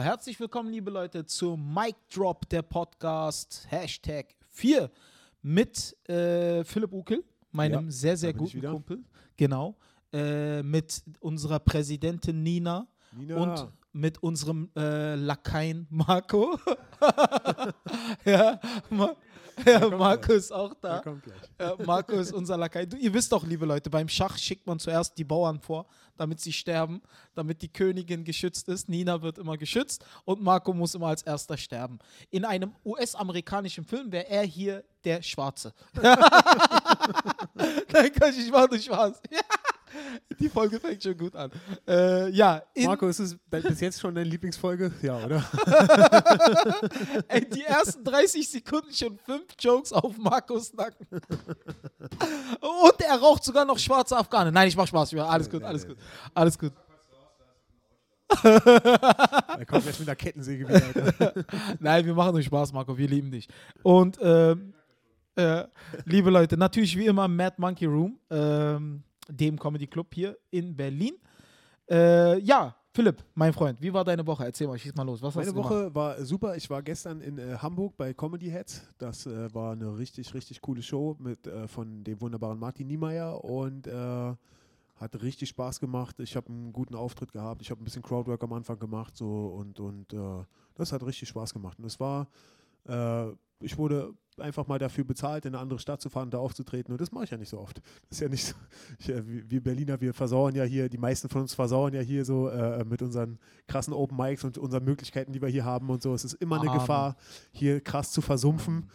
Herzlich willkommen, liebe Leute, zu Mic Drop, der Podcast, Hashtag 4 mit äh, Philipp Ukel, meinem Ja, sehr, sehr guten. Kumpel. Genau. Äh, mit unserer Präsidentin Nina Nina. und mit unserem äh, Lakaien Marco. ja, Ma Marco ist auch da. gleich. Äh, Marco ist unser Lakai. Du, ihr wisst doch, liebe Leute, beim Schach schickt man zuerst die Bauern vor, damit sie sterben, damit die Königin geschützt ist. Nina wird immer geschützt und Marco muss immer als erster sterben. In einem US-amerikanischen Film wäre er hier der Schwarze. Nein, Quatsch, ich mach nur Spaß. Die Folge fängt schon gut an. Äh, ja, Marco, ist es bis jetzt schon deine Lieblingsfolge? Ja, oder? ey, die ersten 30 Sekunden schon fünf Jokes auf Marcos Nacken. Und er raucht sogar noch schwarze Afghane. Nein, ich mach Spaß. Alles gut, alles gut. Alles gut. Er kommt gleich mit einer Kettensäge wieder. Alter. Nein, wir machen nur Spaß, Marco. Wir lieben dich. Und ähm, äh, liebe Leute, natürlich wie immer im Mad Monkey Room, ähm, dem Comedy Club hier in Berlin. Äh, ja, Philipp, mein Freund, wie war deine Woche? Erzähl mal, schieß mal los. Was Meine du gemacht? Woche war super. Ich war gestern in äh, Hamburg bei Comedy Heads. Das äh, war eine richtig, richtig coole Show mit, äh, von dem wunderbaren Martin Niemeyer und äh, hat richtig Spaß gemacht. Ich habe einen guten Auftritt gehabt. Ich habe ein bisschen Crowdwork am Anfang gemacht so und, und äh, das hat richtig Spaß gemacht. Und es war, äh, ich wurde einfach mal dafür bezahlt, in eine andere Stadt zu fahren, da aufzutreten. Und das mache ich ja nicht so oft. Das ist ja nicht so. Ich, äh, wir Berliner, wir versauern ja hier, die meisten von uns versauern ja hier so äh, mit unseren krassen Open Mics und unseren Möglichkeiten, die wir hier haben und so. Es ist immer eine. Gefahr, hier krass zu versumpfen.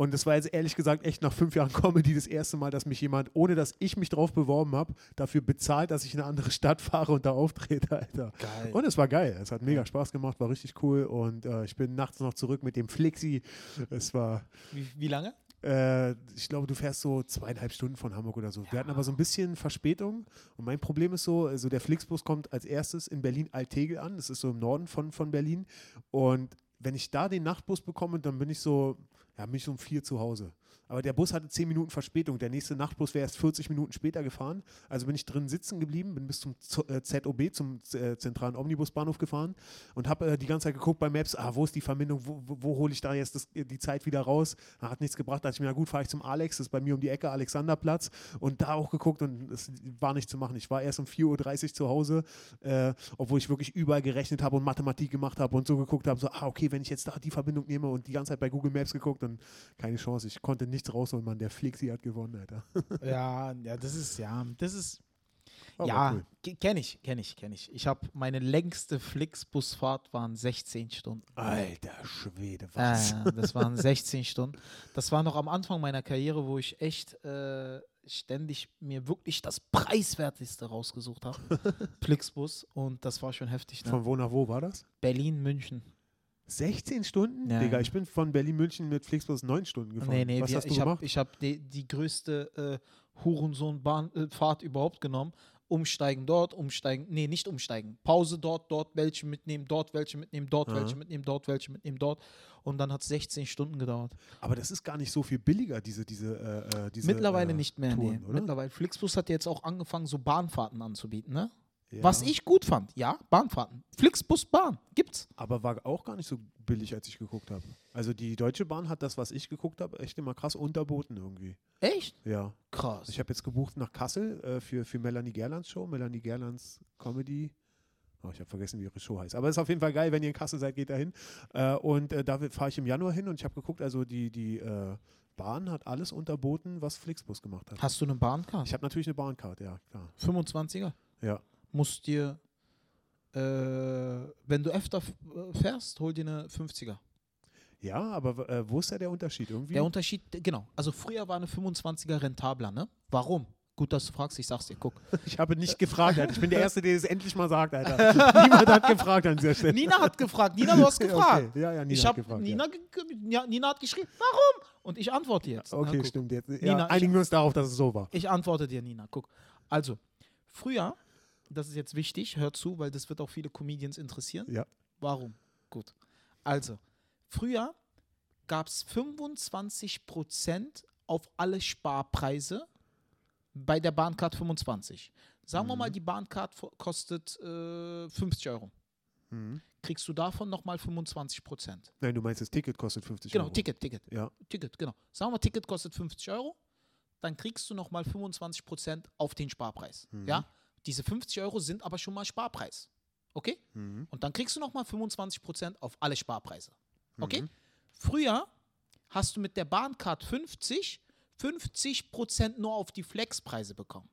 Und es war jetzt ehrlich gesagt echt nach fünf Jahren Comedy das erste Mal, dass mich jemand, ohne dass ich mich drauf beworben habe, dafür bezahlt, dass ich in eine andere Stadt fahre und da auftrete, Alter. Geil. Und es war geil. Es hat mega Spaß gemacht, war richtig cool. Und äh, ich bin nachts noch zurück mit dem Flixi. Es war, Wie, wie lange? äh, ich glaube, du fährst so zweieinhalb Stunden von Hamburg oder so. Wir hatten aber so ein bisschen Verspätung. Und mein Problem ist so, also der Flixbus kommt als erstes in Berlin-Altegel an. Das ist so im Norden von, von Berlin. Und wenn ich da den Nachtbus bekomme, dann bin ich so, ja, bin ich so um vier zu Hause. Aber der Bus hatte zehn Minuten Verspätung. Der nächste Nachtbus wäre erst 40 Minuten später gefahren. Also bin ich drin sitzen geblieben, bin bis zum Z äh, ZOB, zum äh, zentralen Omnibusbahnhof gefahren und habe äh, die ganze Zeit geguckt bei Maps, ah, wo ist die Verbindung, wo, wo, hole ich da jetzt das, die Zeit wieder raus? Ah, hat nichts gebracht. Da dachte ich mir, na gut, fahre ich zum Alex, das ist bei mir um die Ecke, Alexanderplatz. Und da auch geguckt und es war nicht zu machen. Ich war erst um 4.30 Uhr zu Hause, äh, obwohl ich wirklich überall gerechnet habe und Mathematik gemacht habe und so geguckt habe, so, ah, okay, wenn ich jetzt da die Verbindung nehme und die ganze Zeit bei Google Maps geguckt, dann keine Chance. Ich konnte nichts rausholen, Mann. Der Flixi hat gewonnen, Alter. Ja, ja, das ist, ja, das ist, Aber ja, cool. kenne ich, kenne ich, kenne ich. Ich habe, meine längste Flixbusfahrt waren 16 Stunden. Alter Schwede, was? Äh, das waren 16 Stunden. Das war noch am Anfang meiner Karriere, wo ich echt äh, ständig mir wirklich das Preiswerteste rausgesucht habe. Flixbus. Und das war schon heftig. Ne? Von wo nach wo war das? Berlin, München. 16 Stunden? Ja, Digga, ja. ich bin von Berlin-München mit Flixbus 9 Stunden gefahren. Nee, nee, Was wir, hast du ich habe gemacht? ich hab die, die größte äh, Hurensohn-Fahrt überhaupt genommen. Umsteigen dort, umsteigen, nee, nicht umsteigen. Pause dort, dort welche mitnehmen, dort welche mitnehmen, dort Aha. welche mitnehmen, dort welche mitnehmen, dort. Und dann hat es 16 Stunden gedauert. Aber das ist gar nicht so viel billiger, diese, diese, äh, äh, diese Mittlerweile äh, nicht mehr, Touren, nee. oder? Mittlerweile. Flixbus hat jetzt auch angefangen, so Bahnfahrten anzubieten, ne? Ja. Was ich gut fand, ja, Bahnfahrten. Flixbus Bahn, gibt's. Aber war auch gar nicht so billig, als ich geguckt habe. Also die Deutsche Bahn hat das, was ich geguckt habe, echt immer krass unterboten irgendwie. Echt? Ja. Krass. Ich habe jetzt gebucht nach Kassel äh, für, für Melanie Gerlands Show. Melanie Gerlands Comedy. Oh, ich habe vergessen, wie ihre Show heißt. Aber ist auf jeden Fall geil, wenn ihr in Kassel seid, geht da hin. Äh, und äh, da fahre ich im Januar hin und ich habe geguckt, also die, die äh, Bahn hat alles unterboten, was Flixbus gemacht hat. Hast du eine Bahncard? Ich habe natürlich eine Bahncard, ja, klar. 25er? Ja. Musst dir, äh, wenn du öfter äh, fährst, hol dir eine 50er. Ja, aber äh, wo ist da der Unterschied? Irgendwie? Der Unterschied, genau. Also früher war eine 25er rentabler, ne? Warum? Gut, dass du fragst, ich sag's dir, guck. ich habe nicht gefragt, Alter. Ich bin der Erste, der es endlich mal sagt, Alter. Niemand hat gefragt an dieser Stelle. Nina hat gefragt, Nina, du hast gefragt. Okay. Ja, ja, Nina ich hat gefragt. Nina, ja, Nina hat geschrieben, warum? Und ich antworte jetzt. Na, Okay, guck. stimmt. Jetzt, Nina, einigen wir uns darauf, dass es so war. Ich antworte dir, Nina. Guck. Also, früher, das ist jetzt wichtig, hör zu, weil das wird auch viele Comedians interessieren. Ja. Warum? Gut. Also, früher gab es 25% auf alle Sparpreise bei der Bahncard 25. Sagen wir Mhm. mal, die Bahncard kostet äh, 50 Euro. Mhm. kriegst du davon nochmal 25 Prozent. Nein, du meinst, das Ticket kostet 50 Genau, Euro. Ticket, Ticket. Ja. Ticket, genau. Sagen wir, Ticket kostet 50 Euro, dann kriegst du nochmal 25 Prozent auf den Sparpreis. Mhm. Ja? Diese 50 Euro sind aber schon mal Sparpreis. Okay? Mhm. Und dann kriegst du nochmal 25 Prozent auf alle Sparpreise. Okay? Mhm. Früher hast du mit der Bahncard 50 50 Prozent nur auf die Flexpreise bekommen.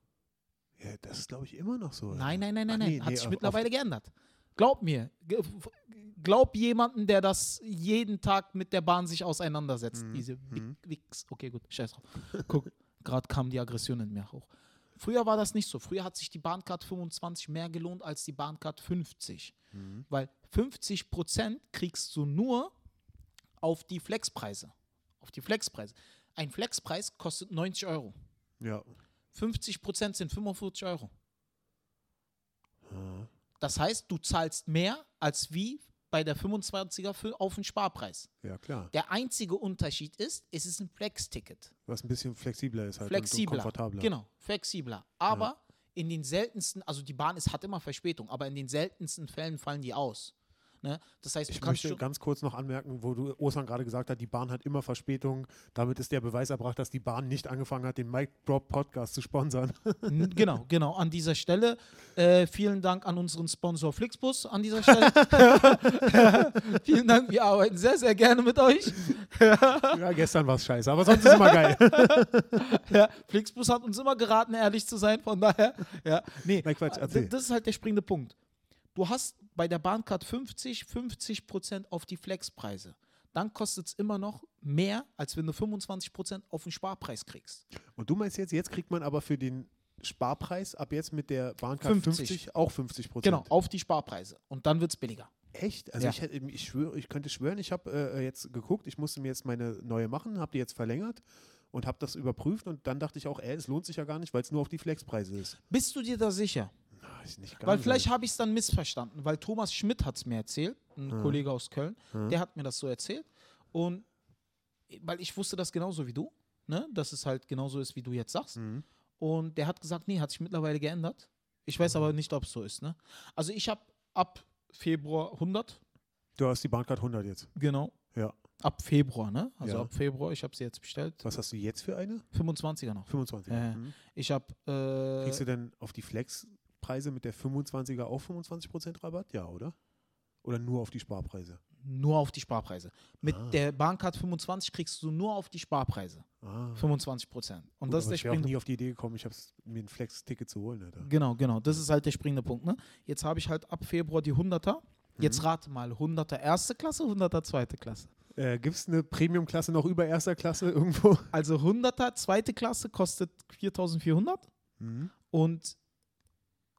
Ja, das ist, glaube ich, immer noch so. Nein, nein, nein, Ach nein, nein. nee, Hat nee, sich mittlerweile geändert. Glaub mir. Glaub jemanden, der das jeden Tag mit der Bahn sich auseinandersetzt. Mhm, Diese mhm. Wix. Okay, gut, scheiß drauf. Guck, gerade kam die Aggression in mir hoch. Früher war das nicht so. Früher hat sich die Bahncard 25 mehr gelohnt als die Bahncard 50. Mhm. Weil 50 Prozent kriegst du nur auf die Flexpreise. Auf die Flexpreise. Ein Flexpreis kostet 90 Euro. Ja. 50 Prozent sind 45 Euro. Ah. Das heißt, du zahlst mehr als wie bei der 25er für, auf den Sparpreis. Ja, klar. Der einzige Unterschied ist, es ist ein Flex-Ticket. Was ein bisschen flexibler ist halt Flexibler. und, komfortabler. Genau, flexibler. Aber in den seltensten, also die Bahn ist, hat immer Verspätung, aber in den seltensten Fällen fallen die aus. Ne? Das heißt, Ich möchte ganz kurz noch anmerken, wo du Osan gerade gesagt hat, die Bahn hat immer Verspätung. Damit ist der Beweis erbracht, dass die Bahn nicht angefangen hat, den Mike Drop Podcast zu sponsern. Genau, genau. An dieser Stelle äh, vielen Dank an unseren Sponsor Flixbus. An dieser Stelle. vielen Dank, wir arbeiten sehr, sehr gerne mit euch. ja, gestern war es scheiße, aber sonst ist immer geil. Ja, Flixbus hat uns immer geraten, ehrlich zu sein. Von daher, ja, nee, Nein, Quatsch, erzähl. das ist halt der springende Punkt. Du hast bei der Bahncard 50, 50 Prozent auf die Flexpreise. Dann kostet es immer noch mehr, als wenn du 25 Prozent auf den Sparpreis kriegst. Und du meinst jetzt, jetzt kriegt man aber für den Sparpreis ab jetzt mit der Bahncard 50. 50, auch 50 Prozent. Genau, auf die Sparpreise. Und dann wird es billiger. Echt? Also Ja. ich, hätte, ich, schwöre, ich könnte schwören, ich habe äh, jetzt geguckt, ich musste mir jetzt meine neue machen, habe die jetzt verlängert und habe das überprüft und dann dachte ich auch, ey, es lohnt sich ja gar nicht, weil es nur auf die Flexpreise ist. Bist du dir da sicher? Ah, Weil vielleicht habe ich es dann missverstanden, weil Thomas Schmidt hat es mir erzählt, ein Ja. Kollege aus Köln, Ja. der hat mir das so erzählt. Und weil ich wusste das genauso wie du, ne? dass es halt genauso ist, wie du jetzt sagst. Mhm. Und der hat gesagt, nee, hat sich mittlerweile geändert. Ich weiß aber nicht, ob es so ist. Ne? Also ich habe ab Februar 100, Du hast die Bahncard 100 jetzt. genau. Ja. Ab Februar, ne? Also Ja. ab Februar, ich habe sie jetzt bestellt. Was hast du jetzt für eine? 25er noch. 25. Ja, ja. Mhm. Ich habe äh, Kriegst du denn auf die Flexpreise mit der 25er auch 25% Rabatt? Ja, oder? Oder nur auf die Sparpreise? nur auf die Sparpreise. Mit Ah. der Bahncard 25 kriegst du nur auf die Sparpreise. Ah. 25 Prozent. Und Gut, das ist der ich wäre auch springende nie auf die Idee gekommen, ich habe mir ein Flex-Ticket zu holen. Alter. Genau, genau. Das ist halt der springende Punkt. Ne? Jetzt habe ich halt ab Februar die 100er. Jetzt Mhm. rate mal, 100er erste Klasse, 100er zweite Klasse. Äh, Gibt es eine Premium-Klasse noch über erster Klasse irgendwo? Also 100er zweite Klasse kostet 4400 Mhm. und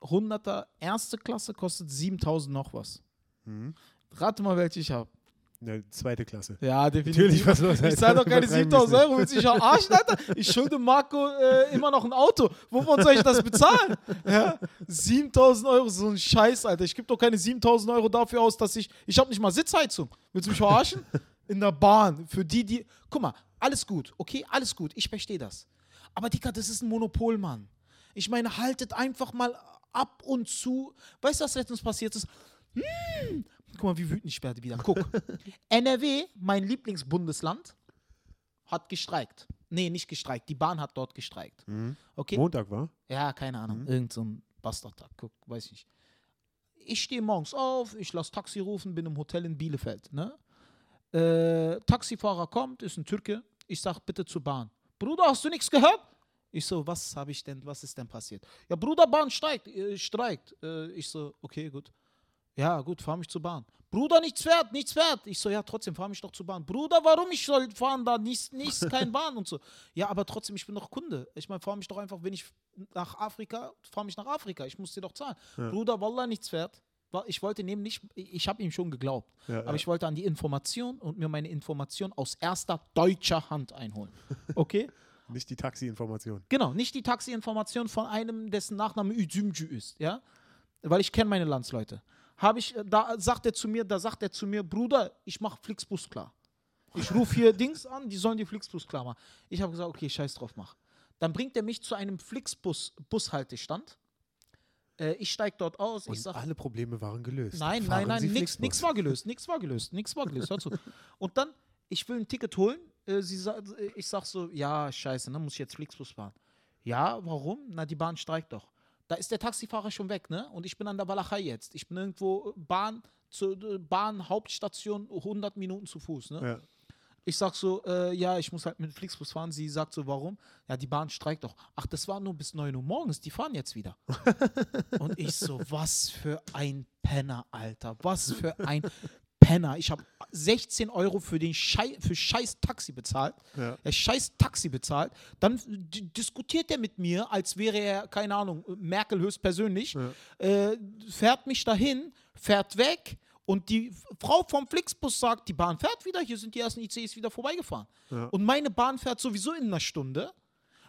100er erste Klasse kostet 7000 noch was. Mhm. Rate mal, welche ich habe. Eine zweite Klasse. Ja, definitiv. Natürlich, was los? Ich zahle doch keine 7000 Euro, willst du dich verarschen, Alter? Ich schulde Marco äh, immer noch ein Auto. Wovon soll ich das bezahlen? Ja? 7000 Euro, so ein Scheiß, Alter. Ich gebe doch keine 7000 Euro dafür aus, dass ich. Ich habe nicht mal Sitzheizung. Willst du mich verarschen? In der Bahn. Für die, die. Guck mal, alles gut, okay? Alles gut. Ich verstehe das. Aber, Dicker, das ist ein Monopol, Mann. Ich meine, haltet einfach mal ab und zu. Weißt du, was letztens passiert ist? Hm. Guck mal, wie wütend ich werde wieder. Guck. NRW, mein Lieblingsbundesland, hat gestreikt. Nee, nicht gestreikt. Die Bahn hat dort gestreikt. Mhm. Okay? Montag war? Ja, keine Ahnung. Mhm. Irgend so ein Bastardtag. Guck, weiß ich nicht. Ich stehe morgens auf, ich lasse Taxi rufen, bin im Hotel in Bielefeld. Ne? Äh, Taxifahrer kommt, ist ein Türke. Ich sag bitte zur Bahn. Bruder, hast du nichts gehört? Ich so, was habe ich denn, was ist denn passiert? Ja, Bruder, Bahn steigt, äh, streikt. Äh, ich so, okay, gut. Ja, gut, fahr mich zur Bahn. Bruder, nichts fährt, nichts fährt. Ich so, ja, trotzdem, fahr mich doch zur Bahn. Bruder, warum ich soll fahren da? Nichts, nichts, kein Bahn und so. Ja, aber trotzdem, ich bin doch Kunde. Ich meine, fahr mich doch einfach, wenn ich nach Afrika, fahr mich nach Afrika. Ich muss dir doch zahlen. Ja. Bruder, Wallah, nichts fährt. Ich wollte nicht, ich habe ihm schon geglaubt. Ja, Aber ich wollte an die Information und mir meine Information aus erster deutscher Hand einholen. Okay? Nicht die Taxi-Information. Genau, nicht die Taxi-Information von einem, dessen Nachname Üzümcü ist, ja? Weil ich kenne meine Landsleute. Habe ich, äh, da sagt er zu mir, da sagt er zu mir, Bruder, ich mache Flixbus klar. Ich rufe hier Dings an, die sollen die Flixbus klar machen. Ich habe gesagt, okay, scheiß drauf, mach. Dann bringt er mich zu einem Flixbus-Bushaltestand. Äh, ich steige dort aus. Und ich sag, alle Probleme waren gelöst. Nein, Fahren nein, nein, nix war gelöst, nix war gelöst, nix war gelöst. Hör zu. Und dann, ich will ein Ticket holen. Äh, sie sa äh, ich sag so, ja, scheiße, dann muss ich jetzt Flixbus fahren. Ja, warum? Na, die Bahn streikt doch. Da ist der Taxifahrer schon weg, ne? Und ich bin an der Walachei jetzt. Ich bin irgendwo äh, Bahn zur Bahn Hauptstation 100 Minuten zu Fuß, ne? Ja. Ich sag so, äh, ja, ich muss halt mit Flixbus fahren. Sie sagt so, warum? Ja, die Bahn streikt doch. Ach, das war nur bis 9 Uhr morgens, die fahren jetzt wieder. Und ich so, was für ein Penner, Alter. Was für ein Penner. Ich habe 16 Euro für den Schei für scheiß Taxi bezahlt. Ja. Er scheiß Taxi bezahlt. Dann diskutiert er mit mir, als wäre er, keine Ahnung, Merkel höchstpersönlich. Ja. Äh, fährt mich dahin, fährt weg. Und die Frau vom Flixbus sagt, die Bahn fährt wieder, hier sind die ersten ICs wieder vorbeigefahren. Ja. Und meine Bahn fährt sowieso in einer Stunde,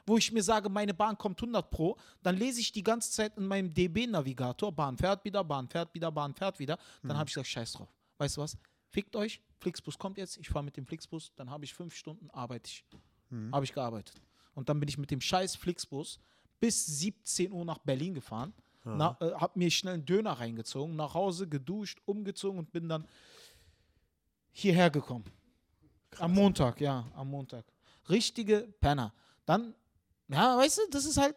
wo ich mir sage, meine Bahn kommt 100 pro. Dann lese ich die ganze Zeit in meinem DB-Navigator, Bahn fährt wieder, Bahn fährt wieder, Bahn fährt wieder. Dann habe ich gesagt, scheiß drauf. Weißt du was? Fickt euch, Flixbus kommt jetzt, ich fahre mit dem Flixbus, dann habe ich fünf Stunden, arbeite ich. Habe ich gearbeitet. Und dann bin ich mit dem scheiß Flixbus bis 17 Uhr nach Berlin gefahren. Na, äh, hab mir schnell einen Döner reingezogen, nach Hause geduscht, umgezogen und bin dann hierher gekommen. Am Montag, ja, am Montag. Richtige Penner. Dann, ja, weißt du, das ist halt.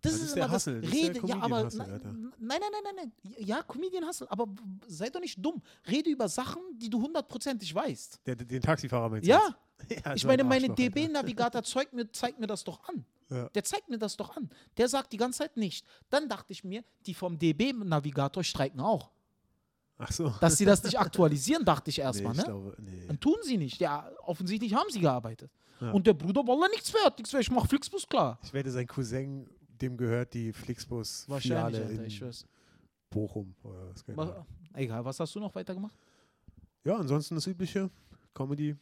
Das, Das ist, ist der immer das das der Rede, ja, aber Comedian-Hustle, nein, nein, nein, nein, nein. Ja, Comedian Hustle, aber sei doch nicht dumm. Rede über Sachen, die du hundertprozentig weißt. Der, den Taxifahrer meinst du Ja, ja ich meine, ein meine. DB-Navigator zeigt mir, zeigt mir das doch an. Ja. Der zeigt mir das doch an. Der sagt die ganze Zeit nicht. Dann dachte ich mir, die vom DB-Navigator streiken auch. Ach so. Dass sie das nicht aktualisieren, dachte ich nee, erstmal. ich ne? glaube, nee. Dann tun sie nicht. Ja, offensichtlich haben sie gearbeitet. Ja. Und der Bruder Wallah nichts wert, nichts wert. Ich mach Flixbus klar. Ich werde sein Cousin, dem gehört die Flixbus-Filiale Wahrscheinlich, Alter, in ich. Bochum. Oder was. Was, egal, was hast du noch weitergemacht? Ja, ansonsten das übliche. Comedy,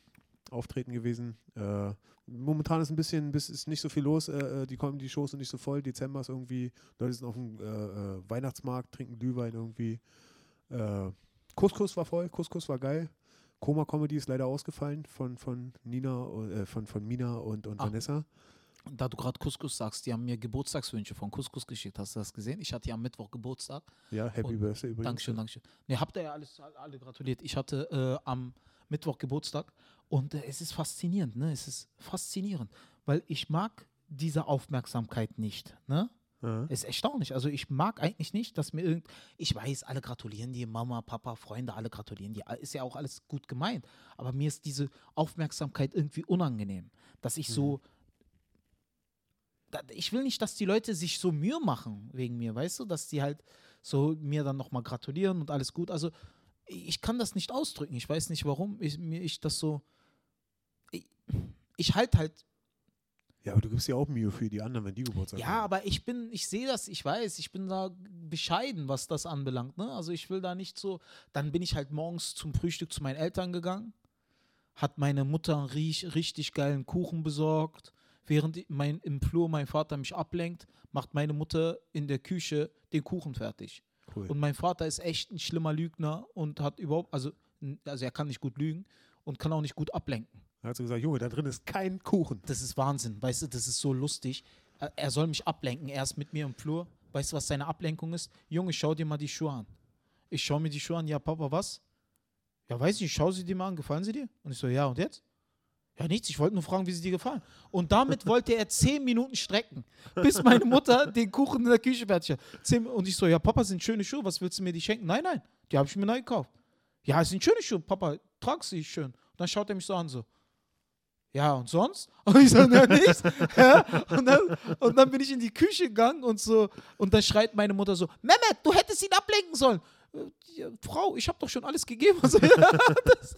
Auftreten gewesen. Äh, momentan ist ein bisschen, bis ist nicht so viel los. Äh, äh, die Comedy-Shows sind nicht so voll. Dezember ist irgendwie, Leute sind auf dem äh, äh, Weihnachtsmarkt, trinken Glühwein irgendwie. Äh, Couscous war voll, Couscous war geil. Koma Comedy ist leider ausgefallen von, von Nina, von, von Mina und, und Ah. Vanessa. Da du gerade Couscous sagst, die haben mir Geburtstagswünsche von Couscous geschickt. Hast du das gesehen? Ich hatte ja am Mittwoch Geburtstag. Ja, Happy Und Birthday übrigens. Dankeschön, Dankeschön. Ne, habt ihr ja alles, alle gratuliert. Ich hatte äh, am Mittwoch Geburtstag und äh, es ist faszinierend, ne? Es ist faszinierend, weil ich mag diese Aufmerksamkeit nicht, ne? Ja. Ist erstaunlich. Also ich mag eigentlich nicht, dass mir irgend. Ich weiß, alle gratulieren dir, Mama, Papa, Freunde, alle gratulieren dir. Ist ja auch alles gut gemeint. Aber mir ist diese Aufmerksamkeit irgendwie unangenehm. Dass ich so. Ich will nicht, dass die Leute sich so Mühe machen wegen mir, weißt du? Dass die halt so mir dann nochmal gratulieren und alles gut. Also ich kann das nicht ausdrücken. Ich weiß nicht, warum ich, mir ich das so. Ich, ich halt halt ja, aber du gibst ja auch Mühe für die anderen, wenn die Geburtstag ja, haben. aber ich bin, ich sehe das, ich weiß, ich bin da bescheiden, was das anbelangt. Ne? Also ich will da nicht so. Dann bin ich halt morgens zum Frühstück zu meinen Eltern gegangen, hat meine Mutter einen riech, richtig geilen Kuchen besorgt. Während mein, im Flur mein Vater mich ablenkt, macht meine Mutter in der Küche den Kuchen fertig. Cool. Und mein Vater ist echt ein schlimmer Lügner und hat überhaupt, also, also er kann nicht gut lügen und kann auch nicht gut ablenken. Da hat sie gesagt, Junge, da drin ist kein Kuchen. Das ist Wahnsinn, weißt du, das ist so lustig. Er- Er soll mich ablenken, er ist mit mir im Flur. Weißt du, was seine Ablenkung ist? Junge, schau dir mal die Schuhe an. Ich schau mir die Schuhe an, ja, Papa, was? Ja, weiß nicht, schau sie dir mal an, gefallen sie dir? Und ich so, ja, und jetzt? Ja, nichts, ich wollte nur fragen, wie sie dir gefallen. Und damit wollte er zehn Minuten strecken, bis meine Mutter den Kuchen in der Küche fertig hat. Und ich so, ja, Papa, sind schöne Schuhe, was willst du mir die schenken? Nein, nein, die habe ich mir neu gekauft. Ja, es sind schöne Schuhe, Papa, trag sie schön. Und dann schaut er mich so an, so, ja, und sonst? Und ich so, na, nichts. Ja, und, dann, und dann bin ich in die Küche gegangen und so, und dann schreit meine Mutter so, Mehmet, du hättest ihn ablenken sollen. Äh, Ja, Frau, ich habe doch schon alles gegeben. Also, ja, das,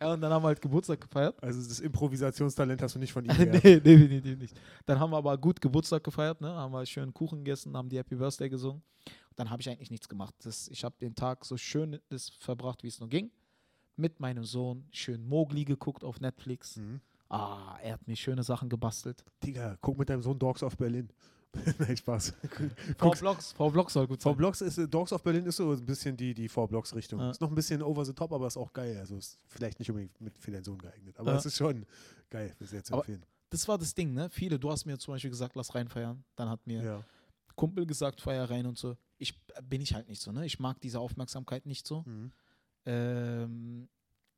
ja, und dann haben wir halt Geburtstag gefeiert. Also das Improvisationstalent hast du nicht von ihm nee, geerbt. definitiv nicht. Dann haben wir aber gut Geburtstag gefeiert, ne? haben wir schön Kuchen gegessen, haben die Happy Birthday gesungen. Dann habe ich eigentlich nichts gemacht. Das, ich habe den Tag so schön das verbracht, wie es nur ging. Mit meinem Sohn schön Mowgli geguckt auf Netflix. Mhm. Ah, er hat mir schöne Sachen gebastelt. Digga, guck mit deinem Sohn Dogs of Berlin. Nein, Spaß. V-Blocks, V-Blocks soll gut sein. V-Blocks ist, äh, Dogs of Berlin ist so ein bisschen die, die V-Blocks-Richtung. Ja. Ist noch ein bisschen over the top, aber ist auch geil. Also ist vielleicht nicht unbedingt mit Sohn geeignet. Aber Ja. es ist schon geil, sehr zu Aber- empfehlen. Das war das Ding, ne? Viele, du hast mir zum Beispiel gesagt, lass reinfeiern. Dann hat mir Ja. Kumpel gesagt, Feier rein und so. Ich äh, bin ich halt nicht so, ne? Ich mag diese Aufmerksamkeit nicht so. Mhm. Ähm,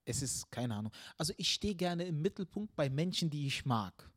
es ist, keine Ahnung. Also ich stehe gerne im Mittelpunkt bei Menschen, die ich mag.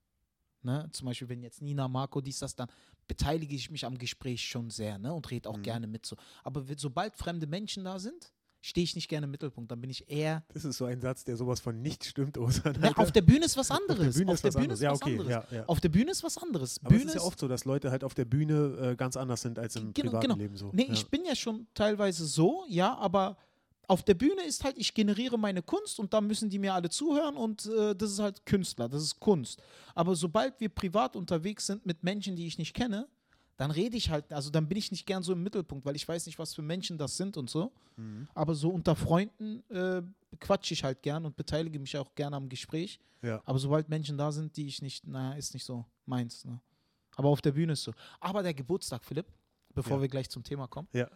Ne? Zum Beispiel, wenn jetzt Nina, Marco, dies, das, dann beteilige ich mich am Gespräch schon sehr ne? und rede auch Mhm. gerne mit so. Aber sobald fremde Menschen da sind, stehe ich nicht gerne im Mittelpunkt. Dann bin ich eher. Das ist so ein Satz, der sowas von nicht stimmt, Osan. Ne, auf der Bühne ist was Auf anderes. der Bühne ist was anderes. Auf der Bühne ist was anderes. Aber Bühne es ist ja oft so, dass Leute halt auf der Bühne äh, ganz anders sind als im Genau, privaten genau. Leben so. Nee, ja. ich bin ja schon teilweise so, ja, aber auf der Bühne ist halt, ich generiere meine Kunst und da müssen die mir alle zuhören und äh, das ist halt Künstler, das ist Kunst. Aber sobald wir privat unterwegs sind mit Menschen, die ich nicht kenne, dann rede ich halt, also dann bin ich nicht gern so im Mittelpunkt, weil ich weiß nicht, was für Menschen das sind und so. Mhm. Aber so unter Freunden äh, quatsche ich halt gern und beteilige mich auch gerne am Gespräch. Ja. Aber sobald Menschen da sind, die ich nicht, naja, ist nicht so meins. Ne? Aber auf der Bühne ist so. Aber der Geburtstag, Philipp, bevor Ja. wir gleich zum Thema kommen, Ja.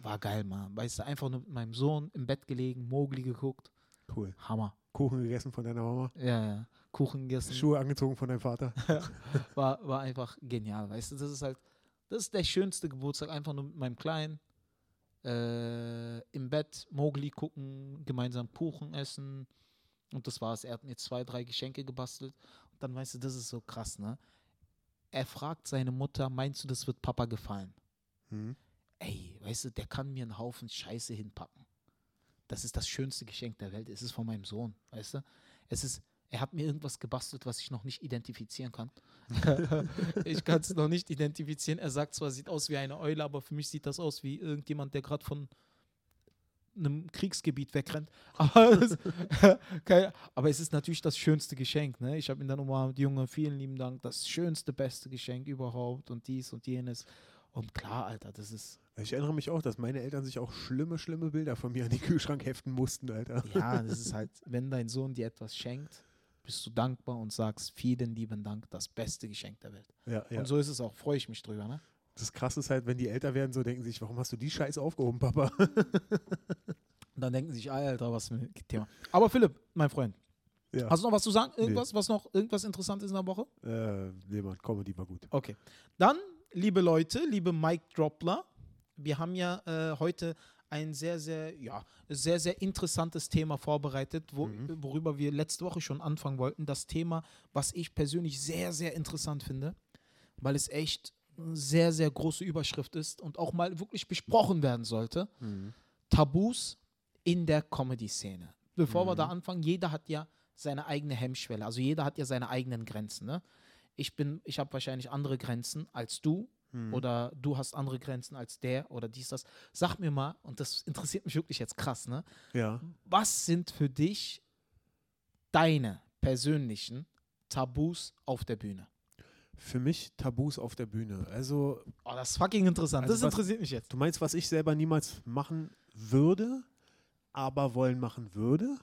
War geil, Mann. Weißt du, einfach nur mit meinem Sohn im Bett gelegen, Mowgli geguckt. Cool. Hammer. Kuchen gegessen von deiner Mama, Ja, ja. Kuchen gegessen. Schuhe angezogen von deinem Vater. War, war einfach genial, weißt du. Das ist halt, das ist der schönste Geburtstag, einfach nur mit meinem Kleinen. Äh, Im Bett Mowgli gucken, gemeinsam Kuchen essen. Und das war's. Er hat mir zwei, drei Geschenke gebastelt. Und dann weißt du, das ist so krass, ne? Er fragt seine Mutter, meinst du, das wird Papa gefallen? Mhm. Weißt du, der kann mir einen Haufen Scheiße hinpacken. Das ist das schönste Geschenk der Welt. Es ist von meinem Sohn, weißt du? Es ist, er hat mir irgendwas gebastelt, was ich noch nicht identifizieren kann. ich kann es noch nicht identifizieren. Er sagt zwar, sieht aus wie eine Eule, aber für mich sieht das aus wie irgendjemand, der gerade von einem Kriegsgebiet wegrennt. Aber es, kein- aber es ist natürlich das schönste Geschenk. Ne? Ich habe ihn dann umarmt, Junge, vielen lieben Dank. Das schönste, beste Geschenk überhaupt und dies und jenes. Und klar, Alter, das ist, Ich erinnere mich auch, dass meine Eltern sich auch schlimme, schlimme Bilder von mir an den Kühlschrank heften mussten, Alter. ja, das ist halt, wenn dein Sohn dir etwas schenkt, bist du dankbar und sagst vielen lieben Dank, das beste Geschenk der Welt. Ja, ja. Und so ist es auch, freue ich mich drüber. Ne? Das Krasse ist halt, wenn die älter werden, so denken sie sich, warum hast du die Scheiße aufgehoben, Papa? Und dann denken sie sich, Alter, was für ein Thema. Aber Philipp, mein Freund, ja. hast du noch was zu sagen? Irgendwas, was noch irgendwas interessant ist in der Woche? äh, nee, Mann, Comedy war gut. Okay. Dann, liebe Leute, liebe Mike Dropler, wir haben ja äh, heute ein sehr, sehr, ja, sehr, sehr interessantes Thema vorbereitet, wo, Mhm. worüber wir letzte Woche schon anfangen wollten. Das Thema, was ich persönlich sehr, sehr interessant finde, weil es echt eine sehr, sehr große Überschrift ist und auch mal wirklich besprochen werden sollte. Tabus in der Comedy-Szene. Bevor wir da anfangen, jeder hat ja seine eigene Hemmschwelle. Also jeder hat ja seine eigenen Grenzen. Ne? Ich bin, ich habe wahrscheinlich andere Grenzen als du oder du hast andere Grenzen als der oder dies, das. Sag mir mal, und das interessiert mich wirklich jetzt krass, ne? Ja. Was sind für dich deine persönlichen Tabus auf der Bühne? Für mich Tabus auf der Bühne. Also, Oh, das ist fucking interessant. Also das was- interessiert mich jetzt. du meinst, was ich selber niemals machen würde, aber wollen machen würde?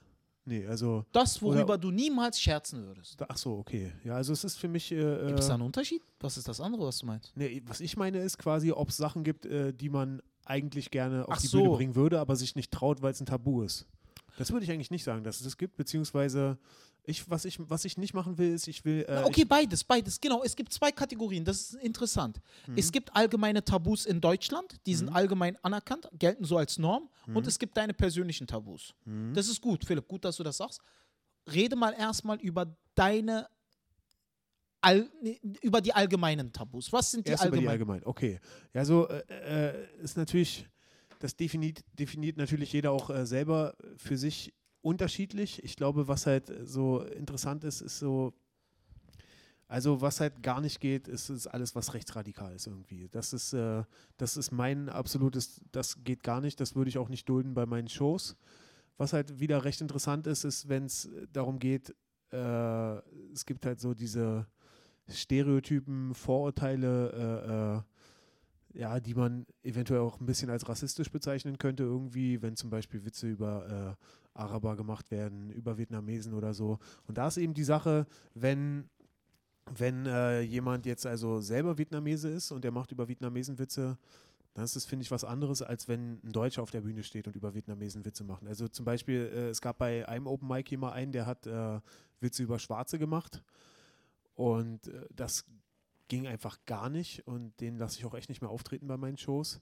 Nee, also, Das, worüber du niemals scherzen würdest. ach so, okay. Ja, also es ist für mich. Äh, Gibt es da äh, einen Unterschied? Was ist das andere, was du meinst? nee, was ich meine ist quasi, ob es Sachen gibt, äh, die man eigentlich gerne auf Ach die so. Bühne bringen würde, aber sich nicht traut, weil es ein Tabu ist. Das würde ich eigentlich nicht sagen, dass es das gibt, beziehungsweise ich, was, ich, was ich nicht machen will, ist, ich will. Äh, okay, beides, beides, genau. Es gibt zwei Kategorien, das ist interessant. Mhm. Es gibt allgemeine Tabus in Deutschland, die sind allgemein anerkannt, gelten so als Norm. Mhm. Und es gibt deine persönlichen Tabus. Das ist gut, Philipp, gut, dass du das sagst. Rede mal erstmal über deine, all, über die allgemeinen Tabus. Was sind die Erst über die allgemeinen? allgemein, okay. Ja, so äh, äh, ist natürlich, das definiert, definiert natürlich jeder auch äh, selber für sich unterschiedlich. Ich glaube, was halt so interessant ist, ist so, also was halt gar nicht geht, ist, ist alles, was rechtsradikal ist irgendwie. Das ist, äh, das ist mein absolutes, das geht gar nicht, das würde ich auch nicht dulden bei meinen Shows. Was halt wieder recht interessant ist, ist, wenn es darum geht, äh, es gibt halt so diese Stereotypen, Vorurteile, äh, äh, ja, die man eventuell auch ein bisschen als rassistisch bezeichnen könnte, irgendwie, wenn zum Beispiel Witze über äh, Araber gemacht werden, über Vietnamesen oder so. Und da ist eben die Sache, wenn, wenn äh, jemand jetzt also selber Vietnamese ist und der macht über Vietnamesen Witze, dann ist das, finde ich, was anderes, als wenn ein Deutscher auf der Bühne steht und über Vietnamesen Witze macht. Also zum Beispiel, äh, es gab bei einem Open Mic jemand einen, der hat äh, Witze über Schwarze gemacht. Und äh, das ging einfach gar nicht und den lasse ich auch echt nicht mehr auftreten bei meinen Shows.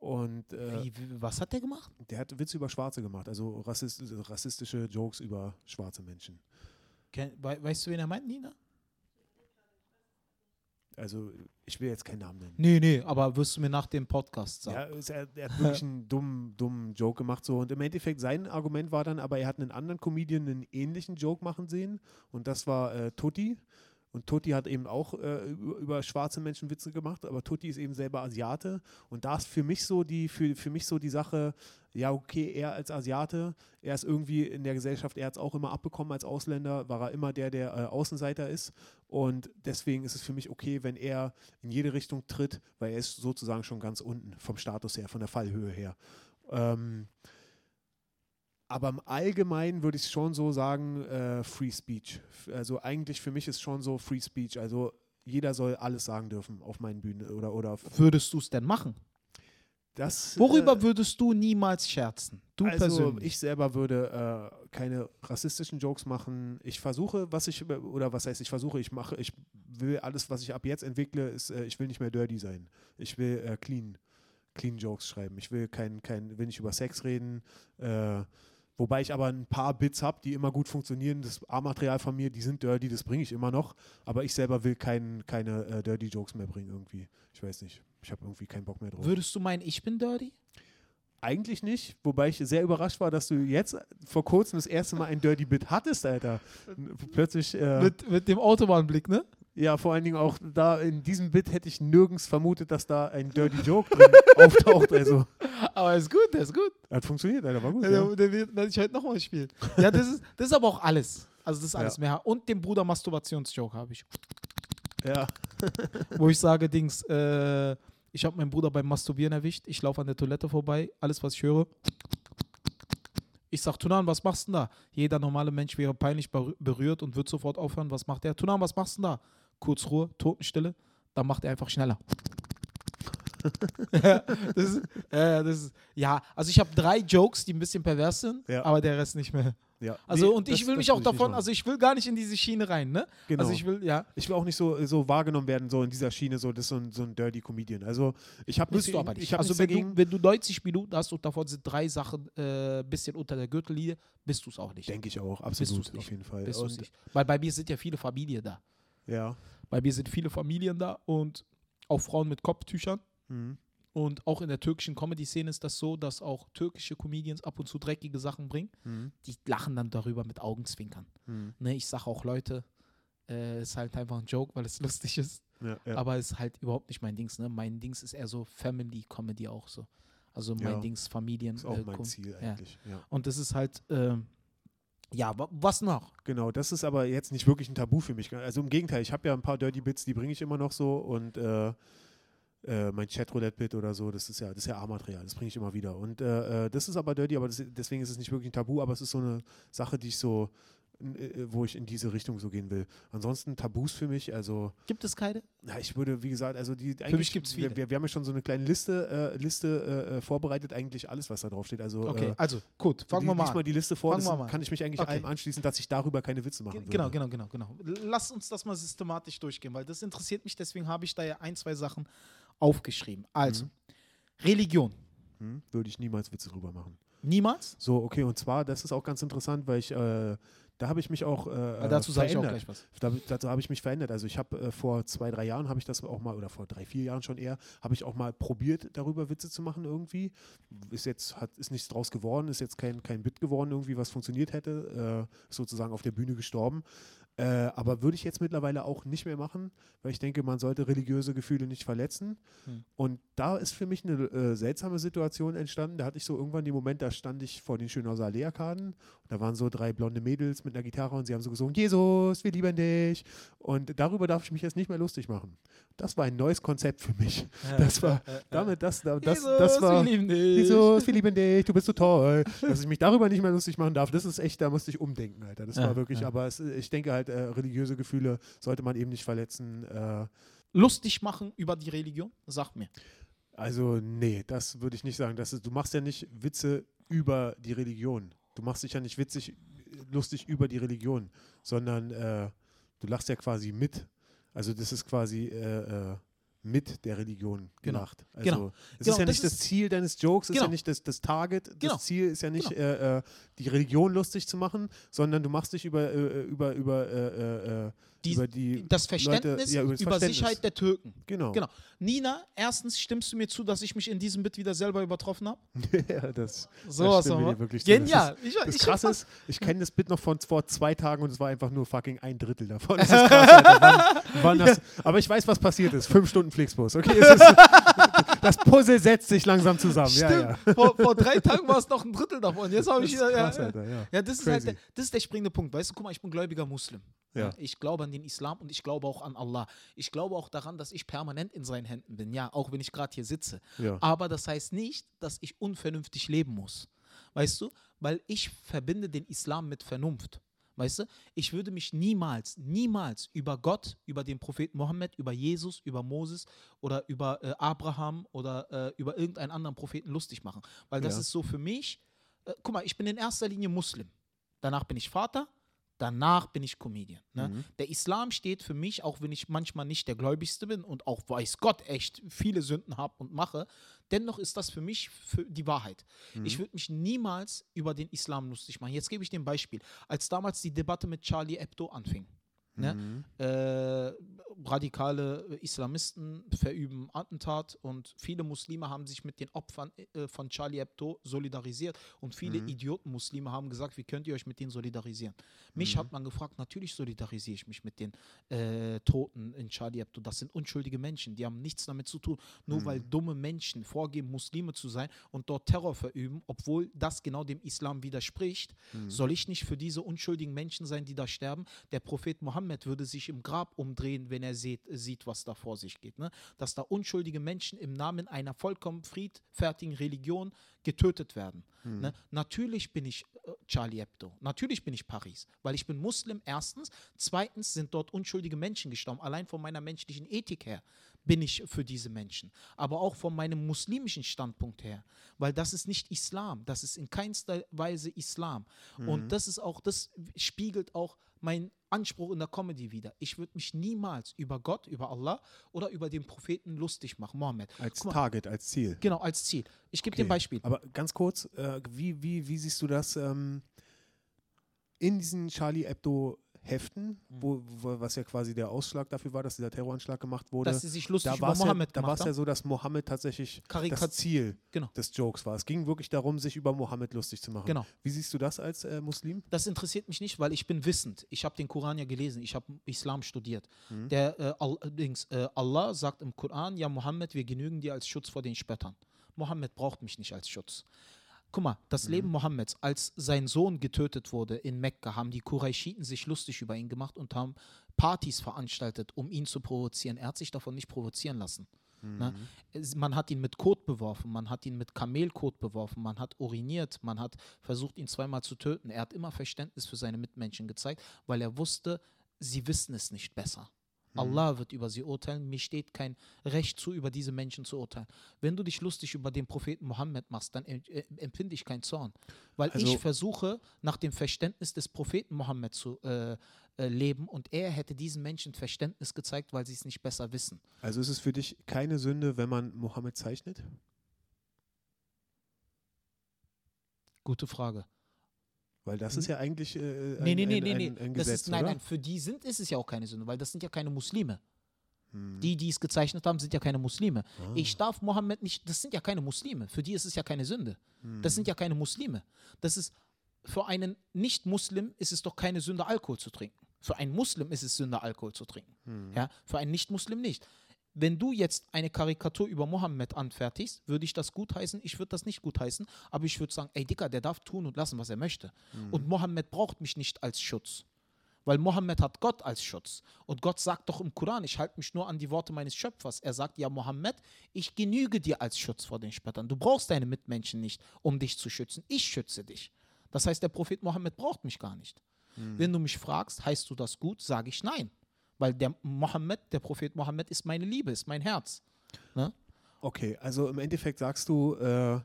Und äh, Wie, was hat der gemacht? der hat Witze über Schwarze gemacht, also rassist, rassistische Jokes über schwarze Menschen. Ken, wei- weißt du, wen er meint, Nina? Also ich will jetzt keinen Namen nennen. Nee, nee, aber wirst du mir nach dem Podcast sagen. Ja, er, er hat wirklich einen dummen, dummen Joke gemacht so und im Endeffekt sein Argument war dann, aber er hat einen anderen Comedian einen ähnlichen Joke machen sehen und das war äh, Tutti und Tutti hat eben auch äh, über, schwarze Menschen Witze gemacht, aber Tutti ist eben selber Asiate und da ist für mich so die für, für mich so die Sache, ja okay, er als Asiate, er ist irgendwie in der Gesellschaft, er hat es auch immer abbekommen als Ausländer, war er immer der, der äh, Außenseiter ist und deswegen ist es für mich okay, wenn er in jede Richtung tritt, weil er ist sozusagen schon ganz unten vom Status her, von der Fallhöhe her. Ähm, aber im Allgemeinen würde ich schon so sagen, äh, Free Speech. Also eigentlich für mich ist schon so Free Speech. Also jeder soll alles sagen dürfen auf meinen Bühnen oder oder auf Würdest du es denn machen? das. Worüber äh, würdest du niemals scherzen? Du also persönlich. ich selber würde äh, keine rassistischen Jokes machen. Ich versuche, was ich oder was heißt ich versuche, ich mache, ich will alles, was ich ab jetzt entwickle, ist, äh, ich will nicht mehr dirty sein. Ich will äh, clean, clean Jokes schreiben. Ich will kein, kein, will nicht über Sex reden. Wobei ich aber ein paar Bits habe, die immer gut funktionieren. Das A-Material von mir, die sind dirty, das bringe ich immer noch. Aber ich selber will kein, keine äh, dirty Jokes mehr bringen irgendwie. Ich weiß nicht. Ich habe irgendwie keinen Bock mehr drauf. Würdest du meinen, ich bin dirty? Eigentlich nicht, wobei ich sehr überrascht war, dass du jetzt vor kurzem das erste Mal ein Dirty Bit hattest, Alter. Plötzlich, äh, Mit, mit dem Autobahnblick, ne? Ja, vor allen Dingen auch da in diesem Bit hätte ich nirgends vermutet, dass da ein Dirty Joke drin auftaucht. Also, Aber ist gut, der ist gut. hat funktioniert, Alter, war gut. Ja, Ja. der, der wird- werde ich heute nochmal spielen. Ja, das ist, das ist aber auch alles. Also das ist alles Ja. mehr. Und den Bruder Masturbationsjoke habe ich. ja. Wo ich sage, Dings, äh, ich habe meinen Bruder beim Masturbieren erwischt. Ich laufe an der Toilette vorbei. Alles, was ich höre. Ich sag, Tunan, was machst du denn da? Jeder normale Mensch wäre peinlich berü- berührt und wird sofort aufhören. Was macht er? Tunan, was machst du denn da? Kurz Ruhe, Totenstille. Dann macht er einfach schneller. ja, das ist, äh, das ist, ja, also ich habe drei Jokes, die ein bisschen pervers sind, Ja. aber der Rest nicht mehr. ja. Also Nee, und ich das- will mich auch will nicht davon, also ich will gar nicht in diese Schiene rein, ne? genau. Also ich will, ja. ich will auch nicht so, so wahrgenommen werden, so in dieser Schiene, so, das ist so ein, so ein Dirty Comedian. Also, ich habe du aber nicht. Ich hab also nichts wenn du, wenn du 90 Minuten hast und davon sind drei Sachen äh, bisschen unter der Gürtellinie, bist du es auch nicht. Denke ich auch, du's absolut, nicht. auf jeden Fall. bist du's nicht. Weil bei mir sind ja viele Familien da. Ja. Bei mir sind viele Familien da und auch Frauen mit Kopftüchern. Mhm. Und auch in der türkischen Comedy-Szene ist das so, dass auch türkische Comedians ab und zu dreckige Sachen bringen. Mhm. Die lachen dann darüber mit Augenzwinkern. Mhm. Ne, ich sage auch Leute, äh, ist halt einfach ein Joke, weil es lustig ist. Ja, ja. Aber ist halt überhaupt nicht mein Dings. Ne? Mein Dings ist eher so Family-Comedy auch so. Also mein Ja. Dings Familien. ist auch äh, mein Ziel eigentlich. Ja. Und das ist halt, ähm, ja, wa- was noch? Genau, das ist aber jetzt nicht wirklich ein Tabu für mich. Also im Gegenteil, ich habe ja ein paar Dirty Bits, die bringe ich immer noch so und äh, äh, mein Chatroulette-Bit oder so, das ist ja, das ist ja A-Material, das bringe ich immer wieder. Und äh, äh, das ist aber dirty, aber das, deswegen ist es nicht wirklich ein Tabu, aber es ist so eine Sache, die ich so, wo ich in diese Richtung so gehen will. Ansonsten Tabus für mich, also Gibt es keine? ja, ich würde, wie gesagt, also die mich gibt's viele. Wir, wir, haben ja schon so eine kleine Liste, äh, Liste äh, äh, vorbereitet, eigentlich alles, was da drauf steht. Also Okay, äh, also gut, fangen wir mal an. mal die Liste vor, Fangen das wir mal an. kann ich mich eigentlich Okay. allem anschließen, dass ich darüber keine Witze machen Ge- würde. Genau, genau, genau, genau. Lass uns das mal systematisch durchgehen, weil das interessiert mich, deswegen habe ich da ja ein, zwei Sachen aufgeschrieben. Also, Mhm. Religion. Hm, würde ich niemals Witze drüber machen. Niemals? So, okay, und zwar, das ist auch ganz interessant, weil ich, äh, da habe ich mich auch äh, Weil dazu sage ich auch verändert. gleich was. Da, dazu habe ich mich verändert. Also ich habe äh, vor zwei, drei Jahren habe ich das auch mal, oder vor drei, vier Jahren schon eher, habe ich auch mal probiert, darüber Witze zu machen irgendwie. Ist jetzt, hat, ist nichts draus geworden, ist jetzt kein, kein Bit geworden irgendwie, was funktioniert hätte. Äh, ist sozusagen auf der Bühne gestorben. Äh, aber würde ich jetzt mittlerweile auch nicht mehr machen, weil ich denke, man sollte religiöse Gefühle nicht verletzen. Hm. Und da ist für mich eine äh, seltsame Situation entstanden. Da hatte ich so irgendwann den Moment, da stand ich vor den Schönhauser Allee-Arkaden und da waren so drei blonde Mädels mit einer Gitarre und sie haben so gesungen, Jesus, wir lieben dich. Und darüber darf ich mich jetzt nicht mehr lustig machen. Das war ein neues Konzept für mich. Das war, damit, das, das, das, Jesus, das war, wir lieben dich. Jesus, wir lieben dich, du bist so toll. Dass ich mich darüber nicht mehr lustig machen darf, das ist echt, da musste ich umdenken, Alter. Das Ja, war wirklich, ja. aber es, ich denke halt, äh, religiöse Gefühle sollte man eben nicht verletzen. Äh, Lustig machen über die Religion? Sag mir. also, nee, das würde ich nicht sagen. Das ist, du machst ja nicht Witze über die Religion. Du machst dich ja nicht witzig, lustig über die Religion, sondern äh, du lachst ja quasi mit. Also das ist quasi äh, äh, mit der Religion Genau. gemacht. Also Genau. es Genau, ist ja das nicht das ist- Ziel deines Jokes, es ist Genau. ja nicht das, das Target, das Genau. Ziel ist ja nicht Genau. äh, äh, die Religion lustig zu machen, sondern du machst dich über, äh, über, über, äh, äh, Die, über die das Verständnis Leute, ja, über das über Verständnis. Sicherheit der Türken. Genau. Genau. Nina, erstens stimmst du mir zu, dass ich mich in diesem Bit wieder selber übertroffen habe? ja, das, So das stimmt wir. wirklich zu. Das Genial. ist- Ich- Das ich- ist, ich kenne das Bit noch von vor zwei Tagen und es war einfach nur fucking ein Drittel davon. Das ist krass, Alter. Wann, wann das, aber ich weiß, was passiert ist. Fünf Stunden Flixbus. Okay, ist, das Puzzle setzt sich langsam zusammen. Stimmt. Ja, ja. Vor, vor drei Tagen war es noch ein Drittel davon. Jetzt habe Das ich ist wieder. krass, ja, Alter, ja. Ja, das ist halt der, das ist der springende Punkt. Weißt du, guck mal, ich bin gläubiger Muslim. Ja. Ich glaube an den Islam und ich glaube auch an Allah. Ich glaube auch daran, dass ich permanent in seinen Händen bin. Ja, auch wenn ich gerade hier sitze. Ja. Aber das heißt nicht, dass ich unvernünftig leben muss. Weißt du? Weil ich verbinde den Islam mit Vernunft. Weißt du? Ich würde mich niemals, niemals über Gott, über den Propheten Mohammed, über Jesus, über Moses oder über äh, Abraham oder äh, über irgendeinen anderen Propheten lustig machen. Weil das Ja. ist so für mich, äh, guck mal, ich bin in erster Linie Muslim. Danach bin ich Vater, danach bin ich Comedian. Ne? Mhm. Der Islam steht für mich, auch wenn ich manchmal nicht der Gläubigste bin und auch weiß Gott echt viele Sünden habe und mache, dennoch ist das für mich für die Wahrheit. Mhm. Ich würde mich niemals über den Islam lustig machen. Jetzt gebe ich dir ein Beispiel. Als damals die Debatte mit Charlie Hebdo anfing, ne? Mhm. äh, radikale Islamisten verüben Attentat und viele Muslime haben sich mit den Opfern äh, von Charlie Hebdo solidarisiert und viele Mhm. Idioten-Muslime haben gesagt, wie könnt ihr euch mit denen solidarisieren? Mhm. Mich hat man gefragt, natürlich solidarisiere ich mich mit den äh, Toten in Charlie Hebdo. Das sind unschuldige Menschen, die haben nichts damit zu tun. Nur Mhm. weil dumme Menschen vorgeben, Muslime zu sein und dort Terror verüben, obwohl das genau dem Islam widerspricht, Mhm. soll ich nicht für diese unschuldigen Menschen sein, die da sterben? Der Prophet Mohammed würde sich im Grab umdrehen, wenn er sieht, sieht was da vor sich geht. Ne? Dass da unschuldige Menschen im Namen einer vollkommen friedfertigen Religion getötet werden. Ne? Natürlich bin ich äh, Charlie Hebdo, natürlich bin ich Paris, weil ich bin Muslim erstens, zweitens sind dort unschuldige Menschen gestorben, allein von meiner menschlichen Ethik her bin ich für diese Menschen, aber auch von meinem muslimischen Standpunkt her, weil das ist nicht Islam, das ist in keinster Weise Islam und das ist auch, das spiegelt auch mein Anspruch in der Comedy wieder. Ich würde mich niemals über Gott, über Allah oder über den Propheten lustig machen, Mohammed. Als mal, Target, als Ziel. Genau, als Ziel. Ich gebe dir ein Okay. Beispiel. Aber ganz kurz, äh, wie, wie, wie siehst du das ähm, in diesen Charlie Hebdo Heften, Mhm. wo, wo, was ja quasi der Ausschlag dafür war, dass dieser Terroranschlag gemacht wurde? Dass sie sich lustig da über war es ja, Mohammed da gemacht war's ja so, dass Mohammed tatsächlich Karika- das Ziel Genau. des Jokes war. Es ging wirklich darum, sich über Mohammed lustig zu machen. Genau. Wie siehst du das als äh, Muslim? Das interessiert mich nicht, weil ich bin wissend. Ich habe den Koran ja gelesen, ich habe Islam studiert. Mhm. Der äh, allerdings äh, Allah sagt im Koran, ja Mohammed, wir genügen dir als Schutz vor den Spöttern. Mohammed braucht mich nicht als Schutz. Guck mal, das Leben Mohammeds, als sein Sohn getötet wurde in Mekka, haben die Qurayshiten sich lustig über ihn gemacht und haben Partys veranstaltet, um ihn zu provozieren. Er hat sich davon nicht provozieren lassen. Ne? Es- Man hat ihn mit Kot beworfen, man hat ihn mit Kamelkot beworfen, man hat uriniert, man hat versucht, ihn zweimal zu töten. Er hat immer Verständnis für seine Mitmenschen gezeigt, weil er wusste, sie wissen es nicht besser. Allah wird über sie urteilen. Mir steht kein Recht zu, über diese Menschen zu urteilen. Wenn du dich lustig über den Propheten Mohammed machst, dann äh, empfinde ich keinen Zorn. Weil Also- ich versuche, nach dem Verständnis des Propheten Mohammed zu äh, äh, leben und er hätte diesen Menschen Verständnis gezeigt, weil sie es nicht besser wissen. Also ist es für dich keine Sünde, wenn man Mohammed zeichnet? Gute Frage. Weil das ist ja eigentlich äh, ein, Nee, nee, nee, ein, nee, nee. ein Gesetz, ist, nein, nein, für die sind, ist es ja auch keine Sünde, weil das sind ja keine Muslime. Hm. Die, die es gezeichnet haben, sind ja keine Muslime. Ah. Ich darf Mohammed nicht, das sind ja keine Muslime. Für die ist es ja keine Sünde. Hm. Das sind ja keine Muslime. Das ist, für einen Nicht-Muslim ist es doch keine Sünde, Alkohol zu trinken. Für einen Muslim ist es Sünde, Alkohol zu trinken. Hm. Ja, für einen Nicht-Muslim nicht. Wenn du jetzt eine Karikatur über Mohammed anfertigst, würde ich das gutheißen. Ich würde das nicht gutheißen, aber ich würde sagen, ey Dicker, der darf tun und lassen, was er möchte. Und Mohammed braucht mich nicht als Schutz. Weil Mohammed hat Gott als Schutz. Und Gott sagt doch im Koran, ich halte mich nur an die Worte meines Schöpfers. Er sagt, ja Mohammed, ich genüge dir als Schutz vor den Spöttern. Du brauchst deine Mitmenschen nicht, um dich zu schützen. Ich schütze dich. Das heißt, der Prophet Mohammed braucht mich gar nicht. Wenn du mich fragst, heißt du das gut, sage ich nein. Weil der Mohammed, der Prophet Mohammed ist meine Liebe, ist mein Herz. Ne? Okay, also im Endeffekt sagst du, äh,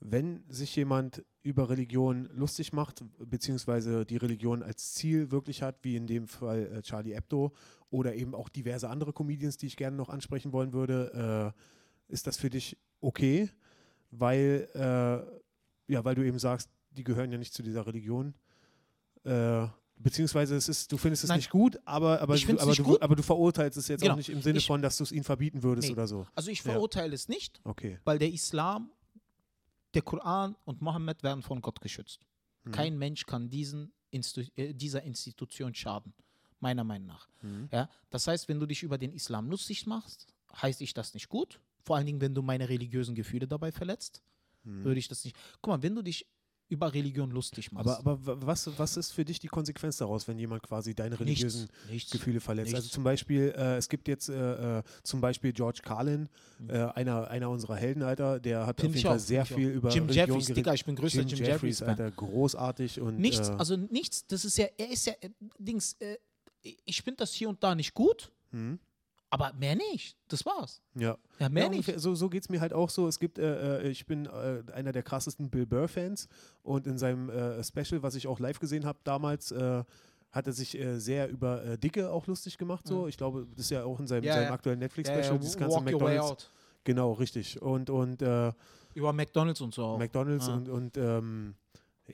wenn sich jemand über Religion lustig macht, beziehungsweise die Religion als Ziel wirklich hat, wie in dem Fall äh, Charlie Hebdo oder eben auch diverse andere Comedians, die ich gerne noch ansprechen wollen würde, äh, ist das für dich okay? Weil, äh, ja, weil du eben sagst, die gehören ja nicht zu dieser Religion. Beziehungsweise es ist, du findest es Nein. nicht gut, aber, aber, du, aber, du, gut. aber du verurteilst es jetzt Genau. auch nicht im Sinne Ich- von, dass du es ihnen verbieten würdest Nee. oder so. Also ich Ja. verurteile es nicht, Okay. weil der Islam, der Koran und Mohammed werden von Gott geschützt. Mhm. Kein Mensch kann diesen Instu äh, dieser Institution schaden, meiner Meinung nach. Mhm. Ja? Das heißt, wenn du dich über den Islam lustig machst, heiße ich das nicht gut. Vor allen Dingen, wenn du meine religiösen Gefühle dabei verletzt, Mhm. würde ich das nicht. Guck mal, wenn du dich über Religion lustig machst. Aber, aber wa- was, was ist für dich die Konsequenz daraus, wenn jemand quasi deine religiösen nichts, nichts. Gefühle verletzt? Also Nichts. zum Beispiel, äh, es gibt jetzt äh, äh, zum Beispiel George Carlin, äh, einer, einer unserer Helden, Alter, der hat Mhm. Find auf jeden Fall sehr ich viel auch. über Jim Religion Jeffries, geredet. Digga, ich bin größter Jim, Jim Jeffries. Alter, großartig und Nichts, äh, also nichts, das ist ja, er ist ja, äh, Dings, ich finde das hier und da nicht gut, hm, aber mehr nicht. Das war's. ja. Ja, mehr ja, nicht. so so geht es mir halt auch so. Es gibt, äh, äh, ich bin äh, einer der krassesten Bill Burr-Fans und in seinem äh, Special, was ich auch live gesehen habe damals, äh, hat er sich äh, sehr über Dicke auch lustig gemacht. So. Mhm. Ich glaube, das ist ja auch in seinem, Ja, seinem ja. aktuellen Netflix-Special, dieses ganze walk McDonalds. Genau, richtig. Und, und Über McDonalds und so auch. McDonalds Ja. und, und ähm,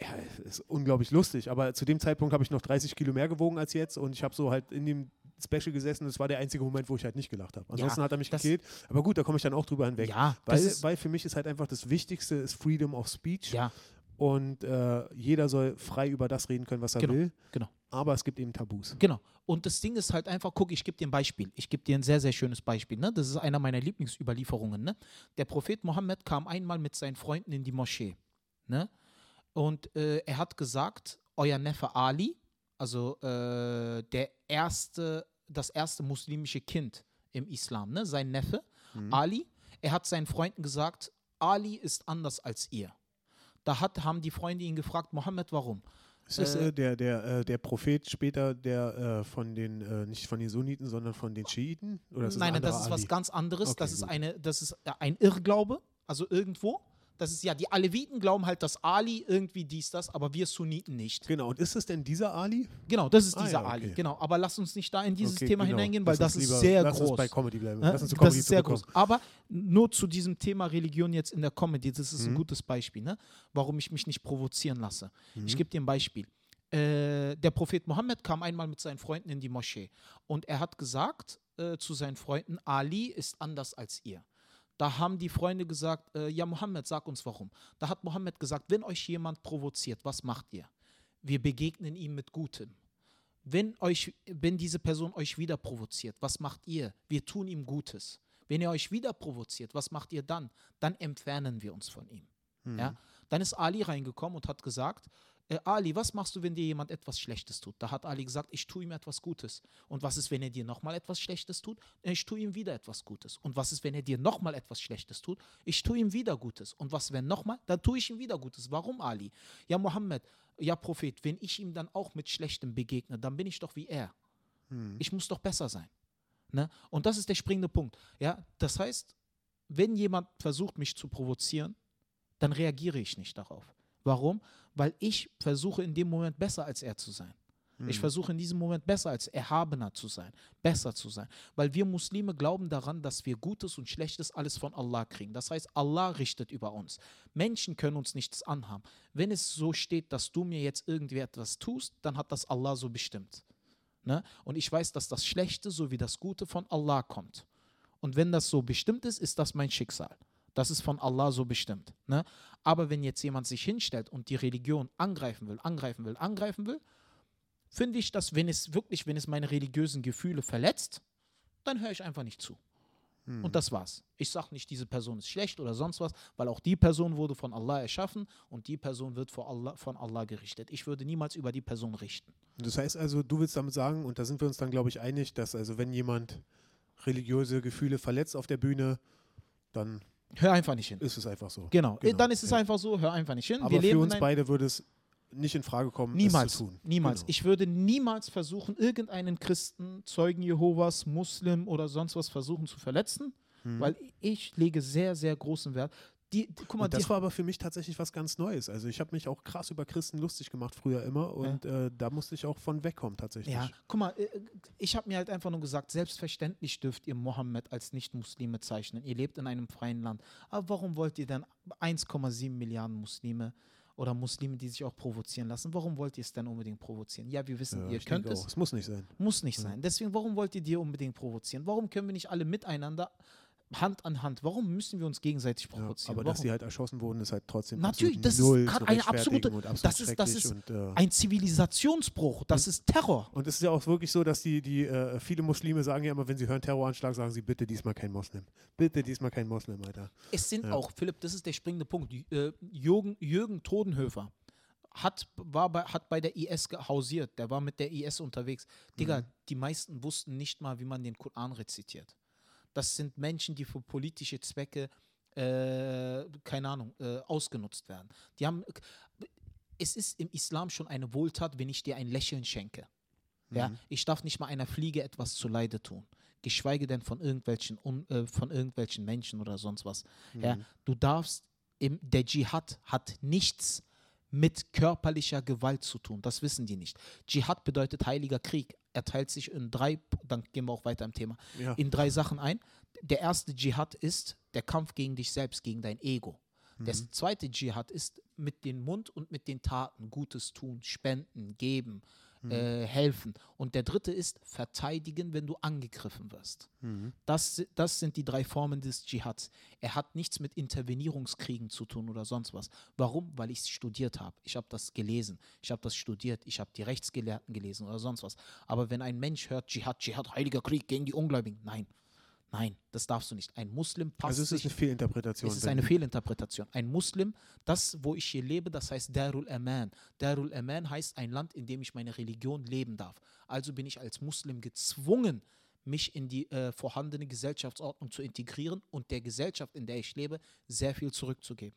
ja, ist unglaublich lustig. Aber zu dem Zeitpunkt habe ich noch 30 Kilo mehr gewogen als jetzt und ich habe so halt in dem Special gesessen und es war der einzige Moment, wo ich halt nicht gelacht habe. Ansonsten hat er mich gekillt. Aber gut, da komme ich dann auch drüber hinweg. Ja, Weil, weil für mich ist halt einfach das Wichtigste ist Freedom of Speech ja, und äh, jeder soll frei über das reden können, was er Genau, will. genau. Aber es gibt eben Tabus. genau. Und das Ding ist halt einfach, guck, ich gebe dir ein Beispiel. Ich gebe dir ein sehr, sehr schönes Beispiel. Ne? Das ist einer meiner Lieblingsüberlieferungen. Ne? Der Prophet Mohammed kam einmal mit seinen Freunden in die Moschee. Ne? Und äh, er hat gesagt, euer Neffe Ali, also äh, der erste, das erste muslimische Kind im Islam, ne? sein Neffe, Ali, er hat seinen Freunden gesagt, Ali ist anders als ihr. Da hat, haben die Freunde ihn gefragt, Mohammed, warum? Ist das Äh, äh, der, der, äh, der Prophet später, der äh, von den, äh, nicht von den Sunniten, sondern von den Schiiten? Oder ist das Nein, ein nein, das ist was Ali? ganz anderes. Okay, das ist gut. eine, das ist ein Irrglaube, also irgendwo. Das ist ja, die Aleviten glauben halt, dass Ali irgendwie dies, das, aber wir Sunniten nicht. Genau, und ist es denn dieser Ali? Genau, das ist Ah, dieser ja, Ali. okay. Genau, aber lass uns nicht da in dieses Okay, Thema genau. hineingehen, weil Lass das ist lieber- sehr lass groß. uns bei Comedy bleiben. Ja, Lass uns zu das Comedy ist sehr groß. Aber nur zu diesem Thema Religion jetzt in der Comedy, das ist ein Mhm. gutes Beispiel, ne? warum ich mich nicht provozieren lasse. Ich Mhm. gebe dir ein Beispiel. Äh, der Prophet Mohammed kam einmal mit seinen Freunden in die Moschee und er hat gesagt äh, zu seinen Freunden, Ali ist anders als ihr. Da haben die Freunde gesagt, äh, ja Mohammed, sag uns warum. Da hat Mohammed gesagt, wenn euch jemand provoziert, was macht ihr? Wir begegnen ihm mit Gutem. Wenn, euch, wenn diese Person euch wieder provoziert, was macht ihr? Wir tun ihm Gutes. Wenn er euch wieder provoziert, was macht ihr dann? Dann entfernen wir uns von ihm. Mhm. Ja? Dann ist Ali reingekommen und hat gesagt, äh, Ali, was machst du, wenn dir jemand etwas Schlechtes tut? Da hat Ali gesagt, ich tue ihm etwas Gutes. Und was ist, wenn er dir nochmal etwas Schlechtes tut? Äh, Ich tue ihm wieder etwas Gutes. Und was ist, wenn er dir nochmal etwas Schlechtes tut? Ich tue ihm wieder Gutes. Und was, wenn nochmal? Dann tue ich ihm wieder Gutes. Warum, Ali? Ja, Mohammed, ja, Prophet, wenn ich ihm dann auch mit Schlechtem begegne, dann bin ich doch wie er. Mhm. Ich muss doch besser sein. Ne? Und das ist der springende Punkt. Ja? Das heißt, wenn jemand versucht, mich zu provozieren, dann reagiere ich nicht darauf. Warum? Weil ich versuche in dem Moment besser als er zu sein. Ich Mhm. versuche in diesem Moment besser als erhabener zu sein, besser zu sein. Weil wir Muslime glauben daran, dass wir Gutes und Schlechtes alles von Allah kriegen. Das heißt, Allah richtet über uns. Menschen können uns nichts anhaben. Wenn es so steht, dass du mir jetzt irgendwie etwas tust, dann hat das Allah so bestimmt. Ne? Und ich weiß, dass das Schlechte sowie das Gute von Allah kommt. Und wenn das so bestimmt ist, ist das mein Schicksal. Das ist von Allah so bestimmt. Ne? Aber wenn jetzt jemand sich hinstellt und die Religion angreifen will, angreifen will, angreifen will, finde ich, dass wenn es wirklich, wenn es meine religiösen Gefühle verletzt, dann höre ich einfach nicht zu. Mhm. Und das war's. Ich sage nicht, diese Person ist schlecht oder sonst was, weil auch die Person wurde von Allah erschaffen und die Person wird vor Allah, von Allah gerichtet. Ich würde niemals über die Person richten. Das heißt also, du willst damit sagen, und da sind wir uns dann, glaube ich, einig, dass also wenn jemand religiöse Gefühle verletzt auf der Bühne, dann Hör einfach nicht hin. ist es einfach so. Genau, Genau, dann ist es ja. einfach so, hör einfach nicht hin. Aber Wir für uns beide würde es nicht in Frage kommen, Niemals, es zu tun. niemals. Genau. Ich würde niemals versuchen, irgendeinen Christen, Zeugen Jehovas, Muslim oder sonst was versuchen zu verletzen, Mhm. weil ich lege sehr, sehr großen Wert. Die, die, guck mal, Und das war aber für mich tatsächlich was ganz Neues. Also ich habe mich auch krass über Christen lustig gemacht früher immer und äh, da musste ich auch von wegkommen tatsächlich. ja, guck mal, äh, ich habe mir halt einfach nur gesagt, selbstverständlich dürft ihr Mohammed als Nicht-Muslime zeichnen. Ihr lebt in einem freien Land. Aber warum wollt ihr denn 1,7 Milliarden Muslime oder Muslime, die sich auch provozieren lassen, warum wollt ihr es denn unbedingt provozieren? Ja, wir wissen, Ja, ihr könnt es. Es muss nicht sein. Muss nicht sein. Deswegen, warum wollt ihr die unbedingt provozieren? Warum können wir nicht alle miteinander Hand an Hand? Warum müssen wir uns gegenseitig Ja, provozieren? aber warum? dass sie halt erschossen wurden, ist halt trotzdem Natürlich, das ist eine absolute- und absolut das ist- das ist und, äh, Ein Zivilisationsbruch, das ist Terror. Und es ist ja auch wirklich so, dass die, die äh, viele Muslime sagen ja immer, wenn sie hören Terroranschlag, sagen sie bitte diesmal kein Moslem. Bitte diesmal kein Moslem, Alter. Es sind Ja. auch, Philipp, das ist der springende Punkt. Äh, Jürgen, Jürgen Todenhöfer hat, war bei, hat bei der IS hausiert, der war mit der IS unterwegs. Digga, die meisten wussten nicht mal, wie man den Koran rezitiert. Das sind Menschen, die für politische Zwecke, äh, keine Ahnung, äh, ausgenutzt werden. Die haben, es ist im Islam schon eine Wohltat, wenn ich dir ein Lächeln schenke. Ja, ich darf nicht mal einer Fliege etwas zuleide tun. Geschweige denn von irgendwelchen, un, äh, von irgendwelchen Menschen oder sonst was. Ja, du darfst, im, der Dschihad hat nichts mit körperlicher Gewalt zu tun. Das wissen die nicht. Dschihad bedeutet heiliger Krieg. Er teilt sich in drei, dann gehen wir auch weiter im Thema, Ja. in drei Sachen ein. Der erste Dschihad ist der Kampf gegen dich selbst, gegen dein Ego. Der zweite Dschihad ist mit dem Mund und mit den Taten Gutes tun, spenden, geben, äh, helfen. Und der dritte ist verteidigen, wenn du angegriffen wirst. Das, das sind die drei Formen des Dschihads. Er hat nichts mit Intervenierungskriegen zu tun oder sonst was. Warum? Weil ich es studiert habe. Ich habe das gelesen. Ich habe das studiert. Ich habe die Rechtsgelehrten gelesen oder sonst was. Aber wenn ein Mensch hört Dschihad, Dschihad, heiliger Krieg gegen die Ungläubigen, nein. Nein, das darfst du nicht. Ein Muslim passt Also es ist sich eine Fehlinterpretation. es ist eine Fehlinterpretation. Ein Muslim, das, wo ich hier lebe, das heißt Darul Aman. Darul Aman heißt ein Land, in dem ich meine Religion leben darf. Also bin ich als Muslim gezwungen, mich in die äh, vorhandene Gesellschaftsordnung zu integrieren und der Gesellschaft, in der ich lebe, sehr viel zurückzugeben.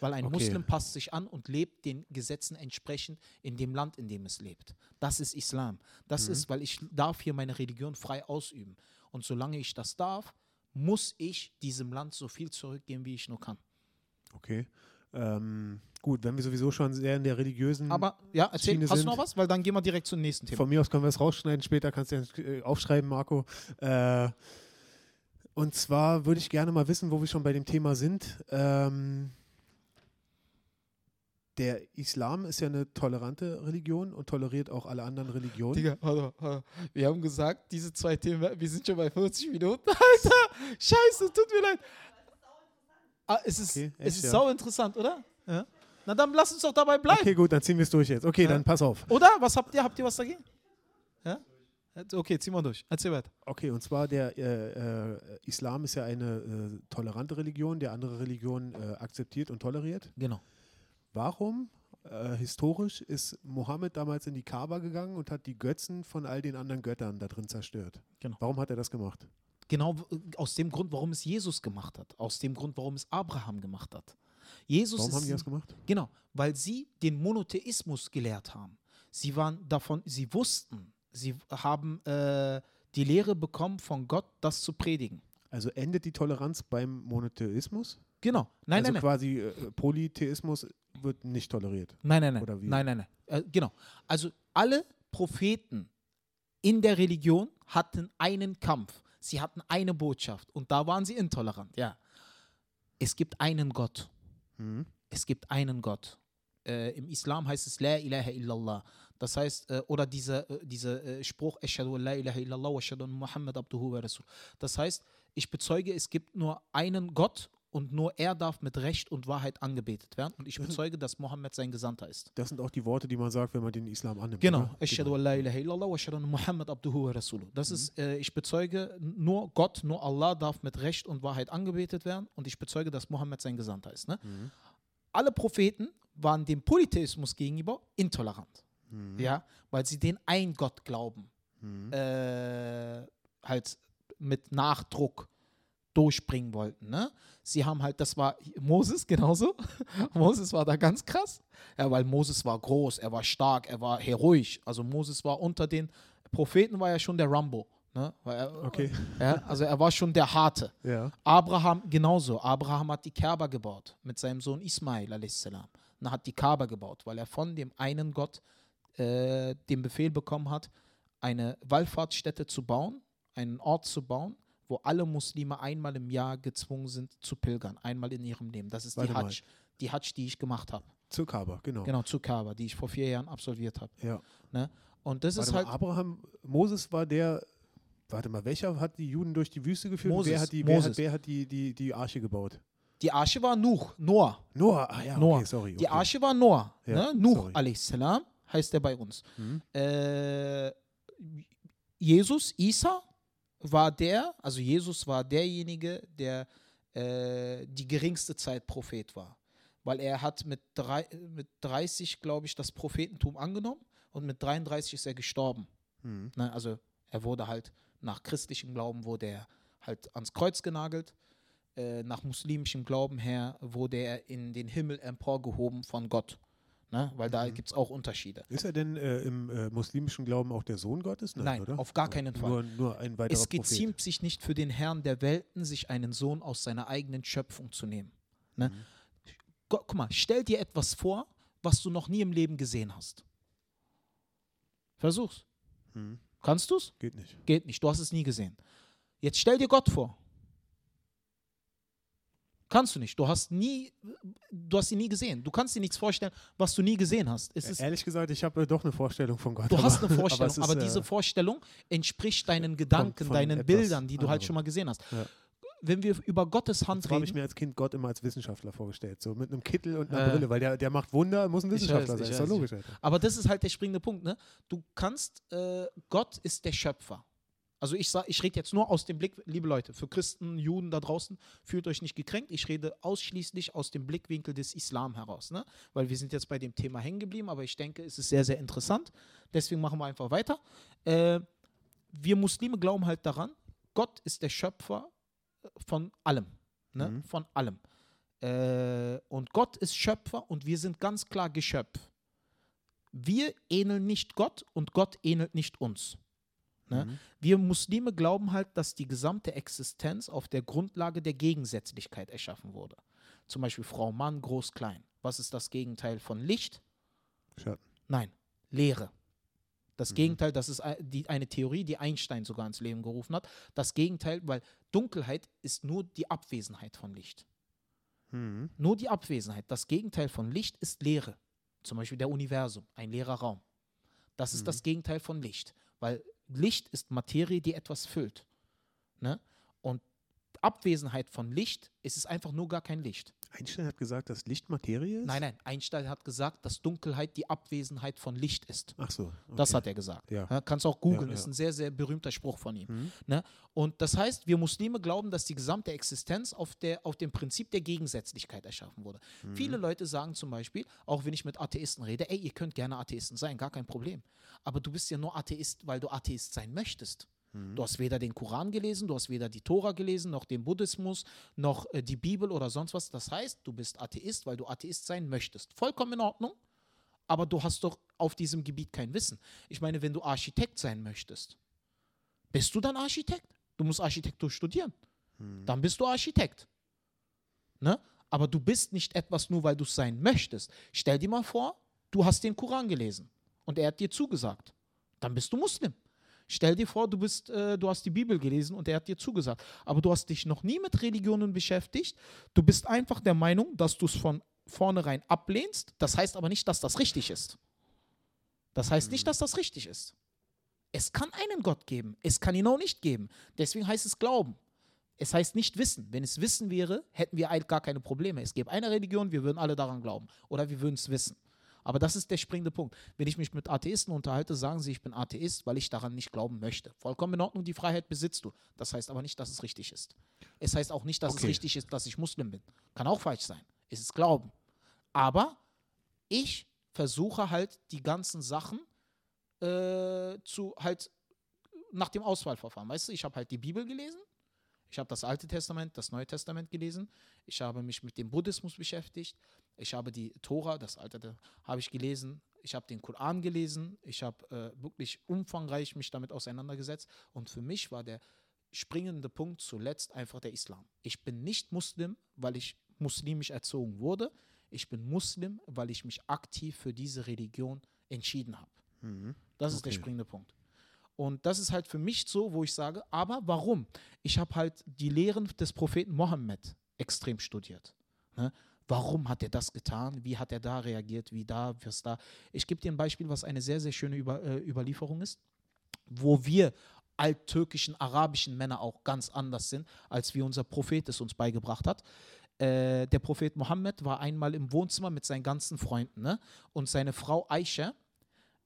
Weil ein Okay. Muslim passt sich an und lebt den Gesetzen entsprechend in dem Land, in dem es lebt. Das ist Islam. Das ist, weil ich darf hier meine Religion frei ausüben. Und solange ich das darf, muss ich diesem Land so viel zurückgeben, wie ich nur kann. Okay. Ähm, gut, wenn wir sowieso schon sehr in der religiösen. Aber ja, erzähl, Schiene hast du sind- noch was? Weil dann gehen wir direkt zum nächsten Thema. Von mir aus können wir es rausschneiden, später kannst du ja äh, aufschreiben, Marco. Äh, und zwar würde ich gerne mal wissen, wo wir schon bei dem Thema sind. Ähm, der Islam ist ja eine tolerante Religion und toleriert auch alle anderen Religionen. Digga, warte warte wir haben gesagt, diese zwei Themen, wir sind schon bei 40 Minuten. Alter, scheiße, tut mir leid. Ah, es ist, Okay, es ist ja. sau interessant, oder? Ja. Na dann lass uns doch dabei bleiben. Okay, gut, dann ziehen wir es durch jetzt. Okay, Ja. dann pass auf. Oder? Was habt ihr? Habt ihr was dagegen? Ja? Okay, zieh mal durch. Erzähl weiter. Okay, und zwar der äh, äh, Islam ist ja eine äh, tolerante Religion, der andere Religionen äh, akzeptiert und toleriert. Genau. Warum äh, historisch ist Mohammed damals in die Kaaba gegangen und hat die Götzen von all den anderen Göttern da drin zerstört? Genau. Warum hat er das gemacht? Genau aus dem Grund, warum es Jesus gemacht hat. Aus dem Grund, warum es Abraham gemacht hat. Jesus Warum ist haben die das gemacht? Genau, weil sie den Monotheismus gelehrt haben. Sie waren davon, sie wussten, sie haben äh, die Lehre bekommen von Gott, das zu predigen. Also endet die Toleranz beim Monotheismus? Genau. Nein, also nein, quasi äh, Polytheismus wird nicht toleriert. Nein, nein, nein. Oder wie? Nein, nein, nein. Äh, genau. Also alle Propheten in der Religion hatten einen Kampf. Sie hatten eine Botschaft und da waren sie intolerant. Ja. Es gibt einen Gott. Mhm. es gibt einen Gott. Äh, Im Islam heißt es La ilaha illallah. Das heißt, äh, oder dieser äh, diese, äh, Spruch, Ashhadu an la ilaha illallah wa ashhadu anna Muhammad abduhu wa rasul. Das heißt, ich bezeuge, es gibt nur einen Gott und nur er darf mit Recht und Wahrheit angebetet werden. Und ich bezeuge, dass Mohammed sein Gesandter ist. Das sind auch die Worte, die man sagt, wenn man den Islam annimmt. Genau. oder? Ashhadu an la ilaha illallah wa ashhadu anna Muhammad abduhu wa rasuluh. Das ist, äh, ich bezeuge, nur Gott, nur Allah darf mit Recht und Wahrheit angebetet werden und ich bezeuge, dass Mohammed sein Gesandter ist. Ne? Alle Propheten waren dem Polytheismus gegenüber intolerant. Ja, weil sie den ein Gott glauben. Äh, halt mit Nachdruck durchbringen wollten. Ne? Sie haben halt, das war Moses genauso. Moses war da ganz krass. Ja, weil Moses war groß, er war stark, er war heroisch. Also Moses war unter den Propheten war ja schon der Rambo. Ne? Er, Okay. Ja, also er war schon der Harte. Ja. Abraham genauso. Abraham hat die Kaaba gebaut mit seinem Sohn Ismail a.s. Und hat die Kaaba gebaut, weil er von dem einen Gott äh, den Befehl bekommen hat, eine Wallfahrtsstätte zu bauen, einen Ort zu bauen, wo alle Muslime einmal im Jahr gezwungen sind zu pilgern, einmal in ihrem Leben. Das ist Warte die mal. Hajj, die Hajj, die ich gemacht habe. Zur Kaaba, genau. Genau, zu Kaaba, die ich vor vier Jahren absolviert habe. Ja. Ne? Und das Warte ist mal, halt. Abraham, Moses war der, warte mal, welcher hat die Juden durch die Wüste geführt? Moses, wer hat die, wer hat, wer hat die, die, die Arche gebaut? Die Arche war Nuch, Noah. Noah, ah ja, Noah. okay, sorry. Die okay. Arche war Noah. Ja, ne? Sorry. a.s. heißt er bei uns. Mhm. Äh, Jesus, Isa, war der, also Jesus war derjenige, der äh, die geringste Zeit Prophet war. Weil er hat mit, drei, mit 30, glaube ich, das Prophetentum angenommen und mit 33 ist er gestorben. Mhm. Ne? Also er wurde halt nach christlichem Glauben wurde er halt ans Kreuz genagelt. Äh, nach muslimischem Glauben her wurde er in den Himmel emporgehoben von Gott. Ne? Weil da Mhm. gibt es auch Unterschiede. Ist er denn äh, im äh, muslimischen Glauben auch der Sohn Gottes? Nein, oder? auf gar keinen Fall. Nur, nur ein weiterer Es Prophet. geziemt sich nicht für den Herrn der Welten, sich einen Sohn aus seiner eigenen Schöpfung zu nehmen. Ne? Mhm. Gu- Guck mal, stell dir etwas vor, was du noch nie im Leben gesehen hast. Versuch's. Mhm. Kannst du's? Geht nicht. Geht nicht, du hast es nie gesehen. Jetzt stell dir Gott vor. Kannst du nicht. Du hast nie, du hast ihn nie gesehen. Du kannst dir nichts vorstellen, was du nie gesehen hast. Es Ehrlich gesagt, ich habe äh, doch eine Vorstellung von Gott. du aber- hast eine Vorstellung, ist, aber, äh, diese Vorstellung entspricht deinen Gedanken, von deinen etwas Bildern, die du halt schon mal gesehen hast. Ja. Wenn wir über Gottes Hand So habe ich reden, mir als Kind Gott immer als Wissenschaftler vorgestellt. So mit einem Kittel und einer Äh. Brille, weil der, der macht Wunder, muss ein Wissenschaftler weiß, sein. Ist doch logisch, Alter. aber das ist halt der springende Punkt. Ne? Du kannst, äh, Gott ist der Schöpfer. Also ich, sag- ich rede jetzt nur aus dem Blick, liebe Leute, für Christen, Juden da draußen, fühlt euch nicht gekränkt. Ich rede ausschließlich aus dem Blickwinkel des Islam heraus. Ne? Weil wir sind jetzt bei dem Thema hängen geblieben, aber ich denke, es ist sehr, sehr interessant. Deswegen machen wir einfach weiter. Äh, wir Muslime glauben halt daran, Gott ist der Schöpfer von allem. Ne? Mhm. Von allem. Äh, und Gott ist Schöpfer und wir sind ganz klar Geschöpf. Wir ähneln nicht Gott und Gott ähnelt nicht uns. Ne? Mhm. Wir Muslime glauben halt, dass die gesamte Existenz auf der Grundlage der Gegensätzlichkeit erschaffen wurde. Zum Beispiel Frau, Mann, Groß, Klein. Was ist das Gegenteil von Licht? Schatten. Nein, Leere. Das Mhm. Gegenteil, das ist die, eine Theorie, die Einstein sogar ins Leben gerufen hat. Das Gegenteil, weil Dunkelheit ist nur die Abwesenheit von Licht. Mhm. Nur die Abwesenheit. Das Gegenteil von Licht ist Leere. Zum Beispiel der Universum, ein leerer Raum. Das ist Mhm. das Gegenteil von Licht, weil Licht ist Materie, die etwas füllt. Ne? Und Abwesenheit von Licht ist es einfach nur gar kein Licht. Einstein hat gesagt, dass Licht Materie ist? Nein, nein, Einstein hat gesagt, dass Dunkelheit die Abwesenheit von Licht ist. Ach so. Das okay. hat er gesagt. Ja. Ja, kannst auch googeln, Ja, ist ein sehr, sehr berühmter Spruch von ihm. Mhm. Ne? Und das heißt, wir Muslime glauben, dass die gesamte Existenz auf, der, auf dem Prinzip der Gegensätzlichkeit erschaffen wurde. Mhm. Viele Leute sagen zum Beispiel, auch wenn ich mit Atheisten rede, ey, ihr könnt gerne Atheisten sein, gar kein Problem. Aber du bist ja nur Atheist, weil du Atheist sein möchtest. Mhm. Du hast weder den Koran gelesen, du hast weder die Tora gelesen, noch den Buddhismus, noch äh, die Bibel oder sonst was. Das heißt, du bist Atheist, weil du Atheist sein möchtest. Vollkommen in Ordnung, aber du hast doch auf diesem Gebiet kein Wissen. Ich meine, wenn du Architekt sein möchtest, bist du dann Architekt? Du musst Architektur studieren. Mhm. Dann bist du Architekt. Ne? Aber du bist nicht etwas nur, weil du es sein möchtest. Stell dir mal vor, du hast den Koran gelesen und er hat dir zugesagt. Dann bist du Muslim. Stell dir vor, du, bist, äh, du hast die Bibel gelesen und er hat dir zugesagt. Aber du hast dich noch nie mit Religionen beschäftigt. Du bist einfach der Meinung, dass du es von vornherein ablehnst. Das heißt aber nicht, dass das richtig ist. Das heißt nicht, dass das richtig ist. Es kann einen Gott geben. Es kann ihn auch nicht geben. Deswegen heißt es Glauben. Es heißt nicht Wissen. Wenn es Wissen wäre, hätten wir gar keine Probleme. Es gäbe eine Religion, wir würden alle daran glauben. Oder wir würden es wissen. Aber das ist der springende Punkt. Wenn ich mich mit Atheisten unterhalte, sagen sie, ich bin Atheist, weil ich daran nicht glauben möchte. Vollkommen in Ordnung, die Freiheit besitzt du. Das heißt aber nicht, dass es richtig ist. Es heißt auch nicht, dass es Okay. richtig ist, dass ich Muslim bin. Kann auch falsch sein. Es ist Glauben. Aber ich versuche halt die ganzen Sachen äh, zu halt nach dem Auswahlverfahren. Weißt du, ich habe halt die Bibel gelesen, ich habe das Alte Testament, das Neue Testament gelesen, ich habe mich mit dem Buddhismus beschäftigt, ich habe die Tora, das Alte, habe ich gelesen, Ich habe den Koran gelesen, ich habe äh, wirklich umfangreich mich damit auseinandergesetzt und für mich war der springende Punkt zuletzt einfach der Islam. Ich bin nicht Muslim, weil ich muslimisch erzogen wurde. Ich bin Muslim, weil ich mich aktiv für diese Religion entschieden habe. Mhm. Das ist der Okay. springende Punkt. Und das ist halt für mich so, wo ich sage, aber warum? Ich habe halt die Lehren des Propheten Mohammed extrem studiert. Ne? Warum hat er das getan? Wie hat er da reagiert? Wie da, was da? Ich gebe dir ein Beispiel, was eine sehr, sehr schöne Über, äh, Überlieferung ist, wo wir alttürkischen, arabischen Männer auch ganz anders sind, als wie unser Prophet es uns beigebracht hat. Äh, der Prophet Mohammed war einmal im Wohnzimmer mit seinen ganzen Freunden ne? und seine Frau Aisha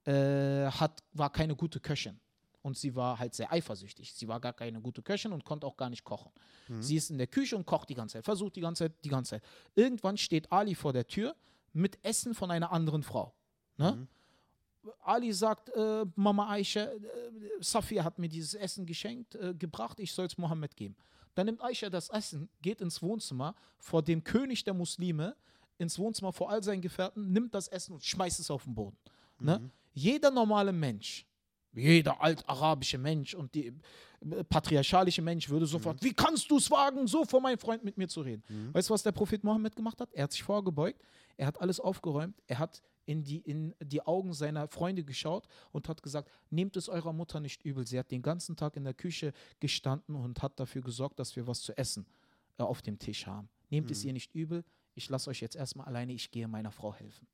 äh, hat, war keine gute Köchin. Und sie war halt sehr eifersüchtig. Sie war gar keine gute Köchin und konnte auch gar nicht kochen. Sie ist in der Küche und kocht die ganze Zeit, versucht die ganze Zeit, die ganze Zeit. Irgendwann steht Ali vor der Tür mit Essen von einer anderen Frau. Ne? Ali sagt, äh, Mama Aisha, äh, Safia hat mir dieses Essen geschenkt, äh, gebracht, ich soll es Mohammed geben. Dann nimmt Aisha das Essen, geht ins Wohnzimmer vor dem König der Muslime, ins Wohnzimmer vor all seinen Gefährten, nimmt das Essen und schmeißt es auf den Boden. Ne? Jeder normale Mensch, jeder altarabische Mensch und die äh, patriarchalische Mensch würde sofort, wie kannst du es wagen, so vor meinem Freund mit mir zu reden? Weißt du, was der Prophet Mohammed gemacht hat? Er hat sich vorgebeugt, er hat alles aufgeräumt, er hat in die, in die Augen seiner Freunde geschaut und hat gesagt, nehmt es eurer Mutter nicht übel. Sie hat den ganzen Tag in der Küche gestanden und hat dafür gesorgt, dass wir was zu essen äh, auf dem Tisch haben. Nehmt es ihr nicht übel, ich lasse euch jetzt erstmal alleine, ich gehe meiner Frau helfen.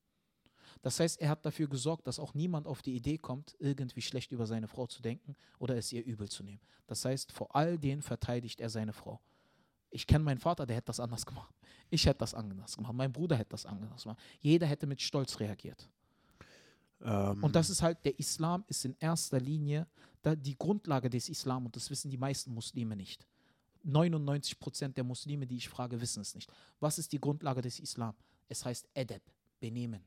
Das heißt, er hat dafür gesorgt, dass auch niemand auf die Idee kommt, irgendwie schlecht über seine Frau zu denken oder es ihr übel zu nehmen. Das heißt, vor all denen verteidigt er seine Frau. Ich kenne meinen Vater, der hätte das anders gemacht. Ich hätte das anders gemacht. Mein Bruder hätte das anders gemacht. Jeder hätte mit Stolz reagiert. Ähm, Und das ist halt, der Islam ist in erster Linie die Grundlage des Islam und das wissen die meisten Muslime nicht. 99 Prozent der Muslime, die ich frage, wissen es nicht. Was ist die Grundlage des Islam? Es heißt Adab, Benehmen.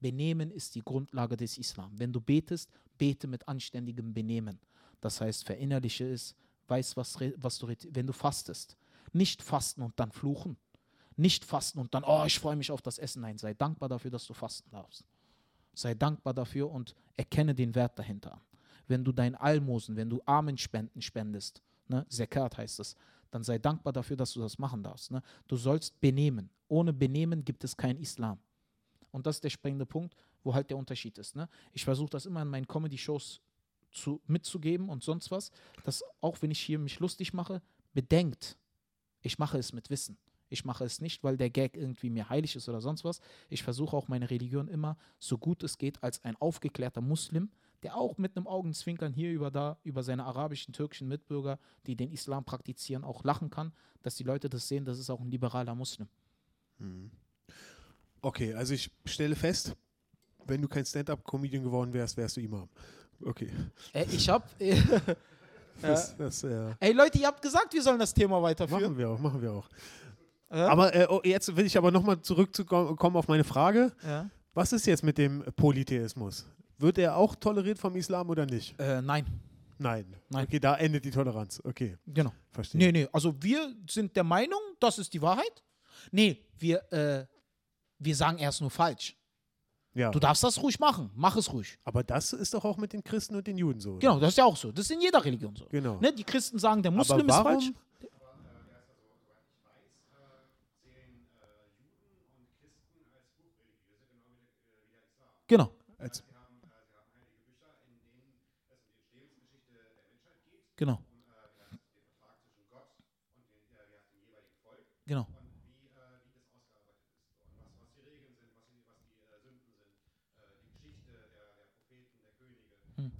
Benehmen ist die Grundlage des Islam. Wenn du betest, bete mit anständigem Benehmen. Das heißt, verinnerliche es, weiß, was, was du, wenn du fastest. Nicht fasten und dann fluchen. Nicht fasten und dann, oh, ich freue mich auf das Essen. Nein, sei dankbar dafür, dass du fasten darfst. Sei dankbar dafür und erkenne den Wert dahinter. Wenn du dein Almosen, wenn du Armenspenden spendest, ne, Zekat heißt es, dann sei dankbar dafür, dass du das machen darfst. Ne? Du sollst benehmen. Ohne Benehmen gibt es kein Islam. Und das ist der springende Punkt, wo halt der Unterschied ist. Ne? Ich versuche das immer in meinen Comedy-Shows zu, mitzugeben und sonst was, dass auch wenn ich hier mich lustig mache, bedenkt, ich mache es mit Wissen. Ich mache es nicht, weil der Gag irgendwie mir heilig ist oder sonst was. Ich versuche auch meine Religion immer, so gut es geht, als ein aufgeklärter Muslim, der auch mit einem Augenzwinkern hier über da, über seine arabischen, türkischen Mitbürger, die den Islam praktizieren, auch lachen kann, dass die Leute das sehen, das ist auch ein liberaler Muslim. Okay, also ich stelle fest, wenn du kein Stand-up-Comedian geworden wärst, wärst du Imam. Okay. Äh, ich hab. Das, das äh, Ey Leute, ihr habt gesagt, wir sollen das Thema weiterführen. machen wir auch, machen wir auch. Aber äh, oh, jetzt will ich aber nochmal zurückkommen auf meine Frage. Ja. Was ist jetzt mit dem Polytheismus? Wird er auch toleriert vom Islam oder nicht? Äh, nein, Nein. Nein. Okay, da endet die Toleranz. Okay, genau. verstehe. Nee, nee, also wir sind der Meinung, das ist die Wahrheit. Nee, wir, äh, wir sagen erst nur falsch. Ja. Du darfst das ruhig machen, mach es ruhig. Aber das ist doch auch mit den Christen und den Juden so. Genau, das ist ja auch so. Das ist in jeder Religion so. Genau. Ne, die Christen sagen, der Muslim ist falsch. Genau. Als, Genau. Genau. Hm.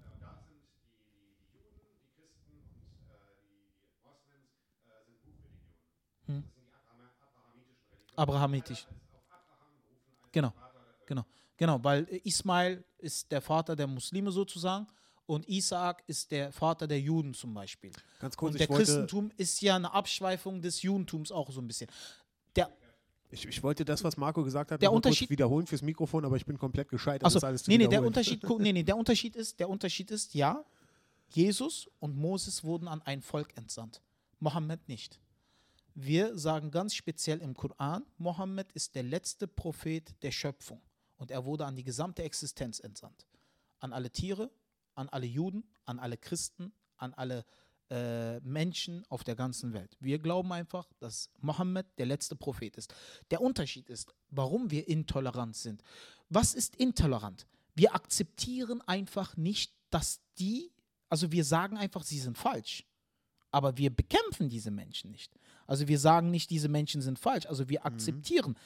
Hm. Abrahamitisch. Genau, genau, genau, weil Ismail ist der Vater der Muslime sozusagen und Isaak ist der Vater der Juden zum Beispiel. ganz kurz, und der Christentum ist ja eine Abschweifung des Judentums auch so ein bisschen. Der, ich, ich wollte das, was Marco gesagt hat, Der Unterschied- wiederholen fürs Mikrofon, aber ich bin komplett gescheitert, Achso, alles nee, nee, der. Unterschied, nee, nee, der Unterschied ist, der Unterschied ist, ja, Jesus und Moses wurden an ein Volk entsandt. Mohammed nicht. Wir sagen ganz speziell im Koran, Mohammed ist der letzte Prophet der Schöpfung. Und er wurde an die gesamte Existenz entsandt. An alle Tiere, an alle Juden, an alle Christen, an alle äh, Menschen auf der ganzen Welt. Wir glauben einfach, dass Mohammed der letzte Prophet ist. Der Unterschied ist, warum wir intolerant sind. Was ist intolerant? Wir akzeptieren einfach nicht, dass die, also wir sagen einfach, sie sind falsch. Aber wir bekämpfen diese Menschen nicht. Also wir sagen nicht, diese Menschen sind falsch. Also wir akzeptieren.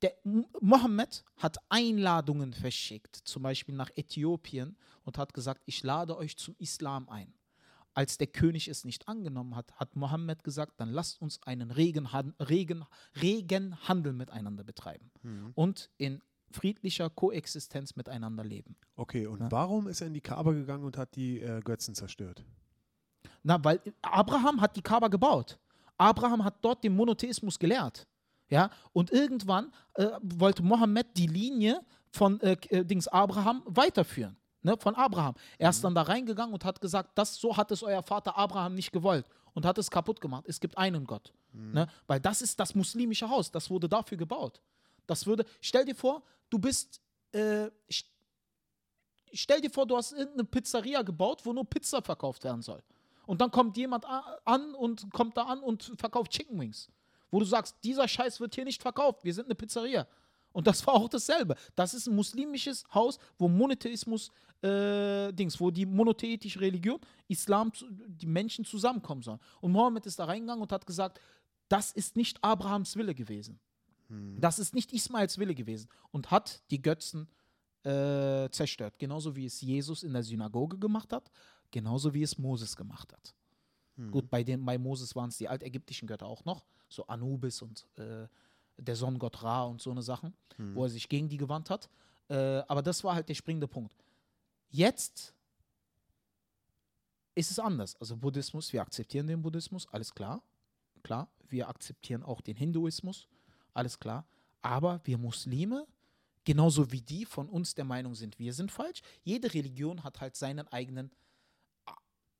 Der M- Mohammed hat Einladungen verschickt, zum Beispiel nach Äthiopien und hat gesagt, ich lade euch zum Islam ein. Als der König es nicht angenommen hat, hat Mohammed gesagt, dann lasst uns einen regen, regen, regen Handel miteinander betreiben und in friedlicher Koexistenz miteinander leben. Okay, und Ja. warum ist er in die Kaaba gegangen und hat die äh, Götzen zerstört? Na, weil Abraham hat die Kaaba gebaut. Abraham hat dort den Monotheismus gelehrt. Ja, und irgendwann äh, wollte Mohammed die Linie von äh, äh, Dings Abraham weiterführen. Ne, von Abraham. Er ist dann da reingegangen und hat gesagt, das, so hat es euer Vater Abraham nicht gewollt und hat es kaputt gemacht. Es gibt einen Gott. Ne, weil das ist das muslimische Haus, das wurde dafür gebaut. Das würde, stell dir vor, du bist, äh, st- stell dir vor, du hast irgendeine Pizzeria gebaut, wo nur Pizza verkauft werden soll. Und dann kommt jemand an und kommt da an und verkauft Chicken Wings. Wo du sagst, dieser Scheiß wird hier nicht verkauft, wir sind eine Pizzeria. Und das war auch dasselbe. Das ist ein muslimisches Haus, wo Monotheismus, äh, Dings, wo die monotheistische Religion, Islam, die Menschen zusammenkommen sollen. Und Mohammed ist da reingegangen und hat gesagt, das ist nicht Abrahams Wille gewesen. Das ist nicht Ismails Wille gewesen. Und hat die Götzen äh, zerstört. Genauso wie es Jesus in der Synagoge gemacht hat, genauso wie es Moses gemacht hat. Gut, bei, den, bei Moses waren es die altägyptischen Götter auch noch, so Anubis und äh, der Sonnengott Ra und so eine Sachen, wo er sich gegen die gewandt hat. Äh, aber das war halt der springende Punkt. Jetzt ist es anders. Also Buddhismus, wir akzeptieren den Buddhismus, alles klar. Klar, wir akzeptieren auch den Hinduismus, alles klar. Aber wir Muslime, genauso wie die von uns der Meinung sind, wir sind falsch, jede Religion hat halt seinen eigenen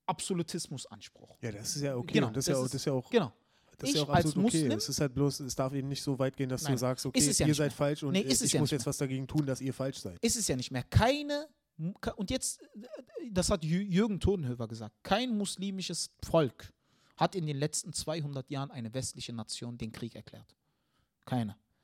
Absolutismusanspruch. Ja, das ist ja okay. Genau, das, das ist ja auch, das ist ja auch, Genau. das ist ja Ich auch als absolut okay. Muslim- Es ist halt bloß, es darf eben nicht so weit gehen, dass Nein, du sagst, okay, ja ihr seid mehr. falsch und Nee, äh, ich ja muss jetzt was dagegen tun, dass ihr falsch seid. ist es ja nicht mehr. Keine, und jetzt, das hat Jü- Jürgen Todenhöfer gesagt, kein muslimisches Volk hat in den letzten 200 Jahren eine westliche Nation den Krieg erklärt.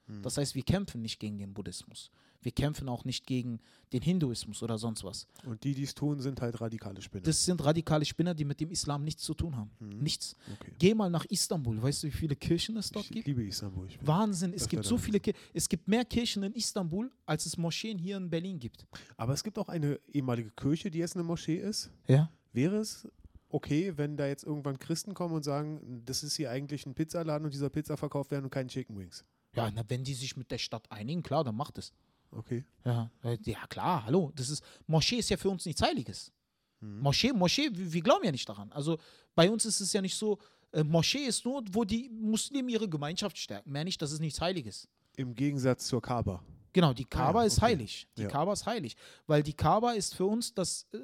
Keine. Das heißt, wir kämpfen nicht gegen den Buddhismus. Wir kämpfen auch nicht gegen den Hinduismus oder sonst was. Und die, die es tun, sind halt radikale Spinner. Das sind radikale Spinner, die mit dem Islam nichts zu tun haben. Mhm. Nichts. okay. Geh mal nach Istanbul. Weißt du, wie viele Kirchen es dort Ich gibt? liebe Istanbul. Ich Wahnsinn. Es gibt so viele Kirchen. Es gibt mehr Kirchen in Istanbul, als es Moscheen hier in Berlin gibt. Aber es gibt auch eine ehemalige Kirche, die jetzt eine Moschee ist. Ja. Wäre es okay, wenn da jetzt irgendwann Christen kommen und sagen, das ist hier eigentlich ein Pizzaladen und dieser Pizza verkauft werden und keine Chicken Wings? Ja, na, wenn die sich mit der Stadt einigen, klar, dann macht es. Okay. Ja, äh, ja klar, hallo. Das ist, Moschee ist ja für uns nichts Heiliges. Mhm. Moschee, Moschee, wir, wir glauben ja nicht daran. Also bei uns ist es ja nicht so, äh, Moschee ist nur, wo die Muslime ihre Gemeinschaft stärken. Mehr nicht, das ist nichts Heiliges. Im Gegensatz zur Kaaba. Genau, die Kaaba Ah ist okay. heilig. Die Ja. Kaaba ist heilig. Weil die Kaaba ist für uns das, äh,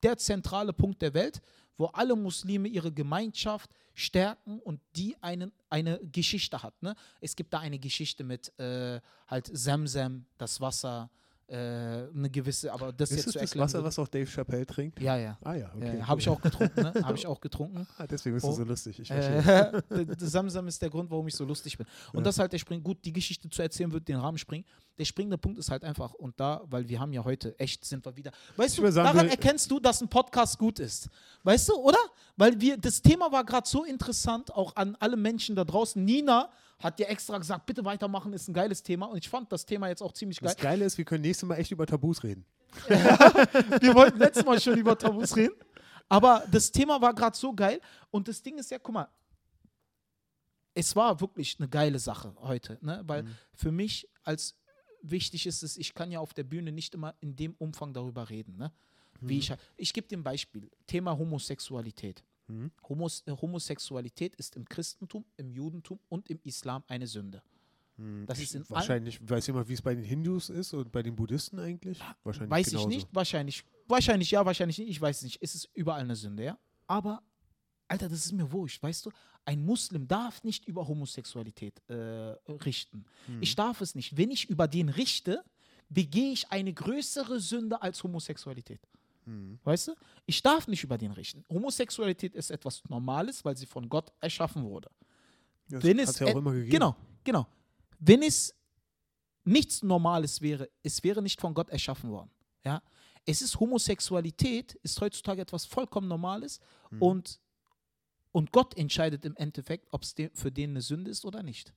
der zentrale Punkt der Welt, wo alle Muslime ihre Gemeinschaft stärken und die einen, eine Geschichte hat. Ne? Es gibt da eine Geschichte mit äh, halt Semsem, das Wasser, äh, eine gewisse, aber das Ist jetzt es zu das erklären. Wasser, wird- was auch Dave Chappelle trinkt? ja, ja. Ah ja, okay. äh, Habe ich auch getrunken, ne? Habe ich auch getrunken. Ah, deswegen bist Oh. du so lustig. Ich. Äh, Samsam ist der Grund, warum ich so lustig bin. Und das ist halt der Spring. Gut, die Geschichte zu erzählen wird den Rahmen springen. Der springende Punkt ist halt einfach, und da, weil wir haben ja heute, echt sind wir wieder. Weißt Ich du, sagen, daran erkennst du, dass ein Podcast gut ist. Weißt du, oder? Weil wir, das Thema war gerade so interessant, auch an alle Menschen da draußen. Nina hat ja extra gesagt, bitte weitermachen, ist ein geiles Thema. Und ich fand das Thema jetzt auch ziemlich geil. Das Geile ist, wir können nächstes Mal echt über Tabus reden. Wir wollten letztes Mal schon über Tabus reden. Aber das Thema war gerade so geil. Und das Ding ist ja, guck mal, es war wirklich eine geile Sache heute. Ne? Weil Mhm. für mich als wichtig ist es, ich kann ja auf der Bühne nicht immer in dem Umfang darüber reden. Ne? Mhm. Wie ich ich gebe dir ein Beispiel. Thema Homosexualität. Mhm. Homos Homosexualität ist im Christentum, im Judentum und im Islam eine Sünde. Das ist in allen- Wahrscheinlich, weiß jemand, wie es bei den Hindus ist und bei den Buddhisten eigentlich? Wahrscheinlich Weiß genauso. ich nicht, wahrscheinlich. Wahrscheinlich ja, wahrscheinlich nicht, ich weiß es nicht. Es ist überall eine Sünde, ja. Aber, Alter, das ist mir wurscht, weißt du? Ein Muslim darf nicht über Homosexualität äh, richten. Hm. Ich darf es nicht. Wenn ich über den richte, begehe ich eine größere Sünde als Homosexualität. Mhm. Weißt du? Ich darf nicht über den richten. Homosexualität ist etwas Normales, weil sie von Gott erschaffen wurde. Das Wenn es ja auch immer gegeben. Genau, genau. Wenn es nichts Normales wäre, es wäre nicht von Gott erschaffen worden. Ja? Es ist Homosexualität, ist heutzutage etwas vollkommen Normales Mhm. und, und Gott entscheidet im Endeffekt, ob es de für den eine Sünde ist oder nicht.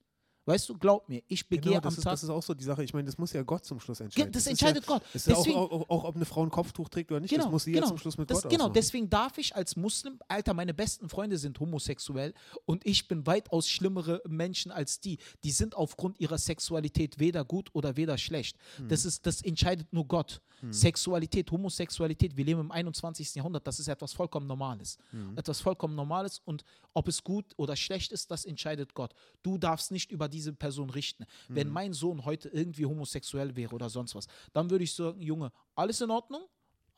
Weißt du, glaub mir, ich begehe Genau, das, am ist, Tag. das ist auch so die Sache. Ich meine, das muss ja Gott zum Schluss entscheiden. das ist entscheidet ja, Gott. Ist ja auch, Deswegen- auch, auch, ob eine Frau ein Kopftuch trägt oder nicht, das muss jeder genau. zum Schluss mit das, Gott Genau, ausmachen. deswegen darf ich als Muslim, Alter, meine besten Freunde sind homosexuell und ich bin weitaus schlimmere Menschen als die. Die sind aufgrund ihrer Sexualität weder gut oder weder schlecht. Hm. Das, ist, das entscheidet nur Gott. Sexualität, Homosexualität, wir leben im 21. Jahrhundert, das ist etwas vollkommen Normales. Hm. Etwas vollkommen Normales und ob es gut oder schlecht ist, das entscheidet Gott. Du darfst nicht über diese Person richten. Wenn Hm. mein Sohn heute irgendwie homosexuell wäre oder sonst was, dann würde ich sagen, Junge, alles in Ordnung?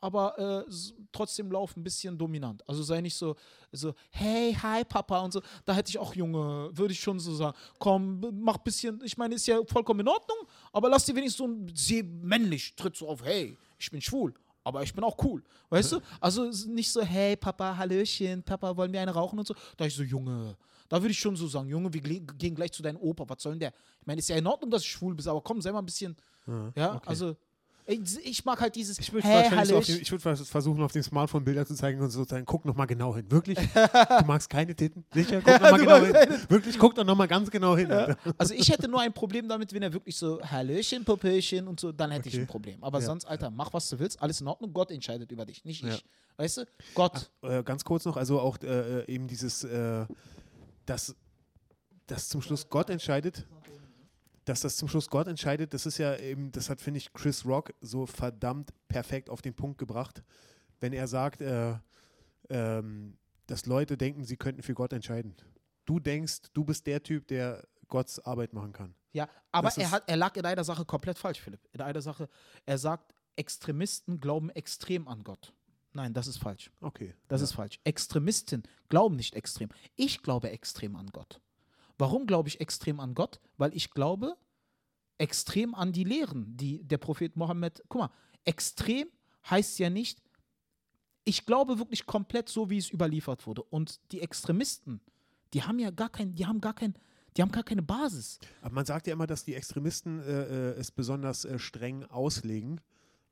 aber äh, trotzdem lauf ein bisschen dominant. Also sei nicht so, so, hey, hi, Papa und so. Da hätte ich auch, Junge, würde ich schon so sagen, komm, mach ein bisschen, ich meine, ist ja vollkommen in Ordnung, aber lass dir wenigstens so ein, sehr männlich, tritt so auf, hey, ich bin schwul. Aber ich bin auch cool, weißt du? Also nicht so, hey Papa, Hallöchen, Papa, wollen wir eine rauchen und so. Da ich so, Junge, da würde ich schon so sagen, Junge, wir gehen gleich zu deinem Opa, was soll denn der? Ich meine, ist ja in Ordnung, dass du schwul bist, aber komm, sei mal ein bisschen, ja, okay. also ich, ich mag halt dieses, Ich würde hey, so ich würd versuchen, auf dem Smartphone Bilder zu zeigen und so sagen, guck noch mal genau hin. Wirklich? Du magst keine Titten? Sicher? Guck noch mal du genau hin. Wirklich? Guck doch noch mal ganz genau hin. Alter. Also ich hätte nur ein Problem damit, wenn er wirklich so Hallöchen, Popöchen und so, dann hätte ich Okay. ein Problem. Aber Ja. sonst, Alter, mach was du willst, alles in Ordnung, Gott entscheidet über dich, nicht Ja. ich. Weißt du? Gott. Äh, ganz kurz noch, also auch äh, äh, eben dieses, äh, dass, dass zum Schluss Gott entscheidet, dass das zum Schluss Gott entscheidet, das ist ja eben, das hat, finde ich, Chris Rock so verdammt perfekt auf den Punkt gebracht, wenn er sagt, äh, ähm, dass Leute denken, sie könnten für Gott entscheiden. Du denkst, du bist der Typ, der Gottes Arbeit machen kann. Ja, aber Das er, hat, er lag in einer Sache komplett falsch, Philipp. In einer Sache, er sagt, Extremisten glauben extrem an Gott. Nein, das ist falsch. Okay. Das ja. ist falsch. Extremisten glauben nicht extrem. Ich glaube extrem an Gott. Warum glaube ich extrem an Gott? Weil ich glaube extrem an die Lehren, die der Prophet Mohammed. Guck mal, extrem heißt ja nicht, ich glaube wirklich komplett so, wie es überliefert wurde. Und die Extremisten, die haben ja gar kein, die haben gar kein, die haben gar keine Basis. Aber man sagt ja immer, dass die Extremisten äh, äh, es besonders äh, streng auslegen,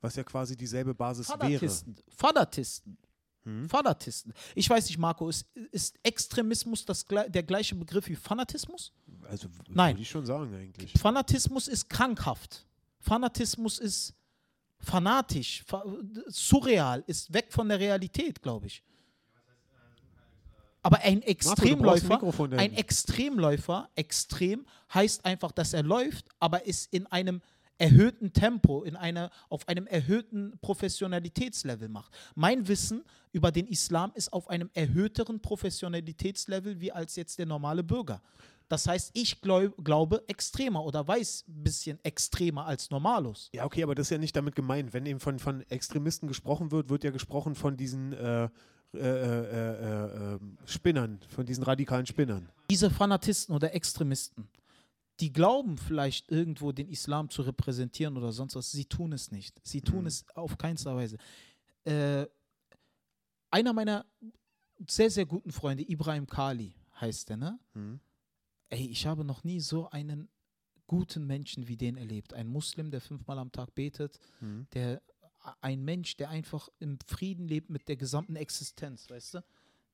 was ja quasi dieselbe Basis wäre. Fanatisten. Fanatisten. Hm? Fanatisten. Ich weiß nicht, Marco, ist, ist Extremismus das, der gleiche Begriff wie Fanatismus? Also Nein. würde ich schon sagen eigentlich. Fanatismus ist krankhaft. Fanatismus ist fanatisch, fa surreal, ist weg von der Realität, glaube ich. Aber ein Marco, Extremläufer, da ein. Extremläufer, extrem heißt einfach, dass er läuft, aber ist in einem erhöhten Tempo, in einer, auf einem erhöhten Professionalitätslevel macht. Mein Wissen über den Islam ist auf einem erhöhteren Professionalitätslevel wie als jetzt der normale Bürger. Das heißt, ich glaub, glaube extremer oder weiß ein bisschen extremer als Normalos. Ja, okay, aber das ist ja nicht damit gemeint. Wenn eben von, von Extremisten gesprochen wird, wird ja gesprochen von diesen äh, äh, äh, äh, ähm, Spinnern, von diesen radikalen Spinnern. Diese Fanatisten oder Extremisten, die glauben vielleicht irgendwo den Islam zu repräsentieren oder sonst was, sie tun es nicht. Sie tun Mhm. es auf keinster Weise. Äh, einer meiner sehr, sehr guten Freunde, Ibrahim Kali heißt der, ne? Hm? Ey, ich habe noch nie so einen guten Menschen wie den erlebt. Ein Muslim, der fünfmal am Tag betet, Hm? der ein Mensch, der einfach im Frieden lebt mit der gesamten Existenz, weißt du?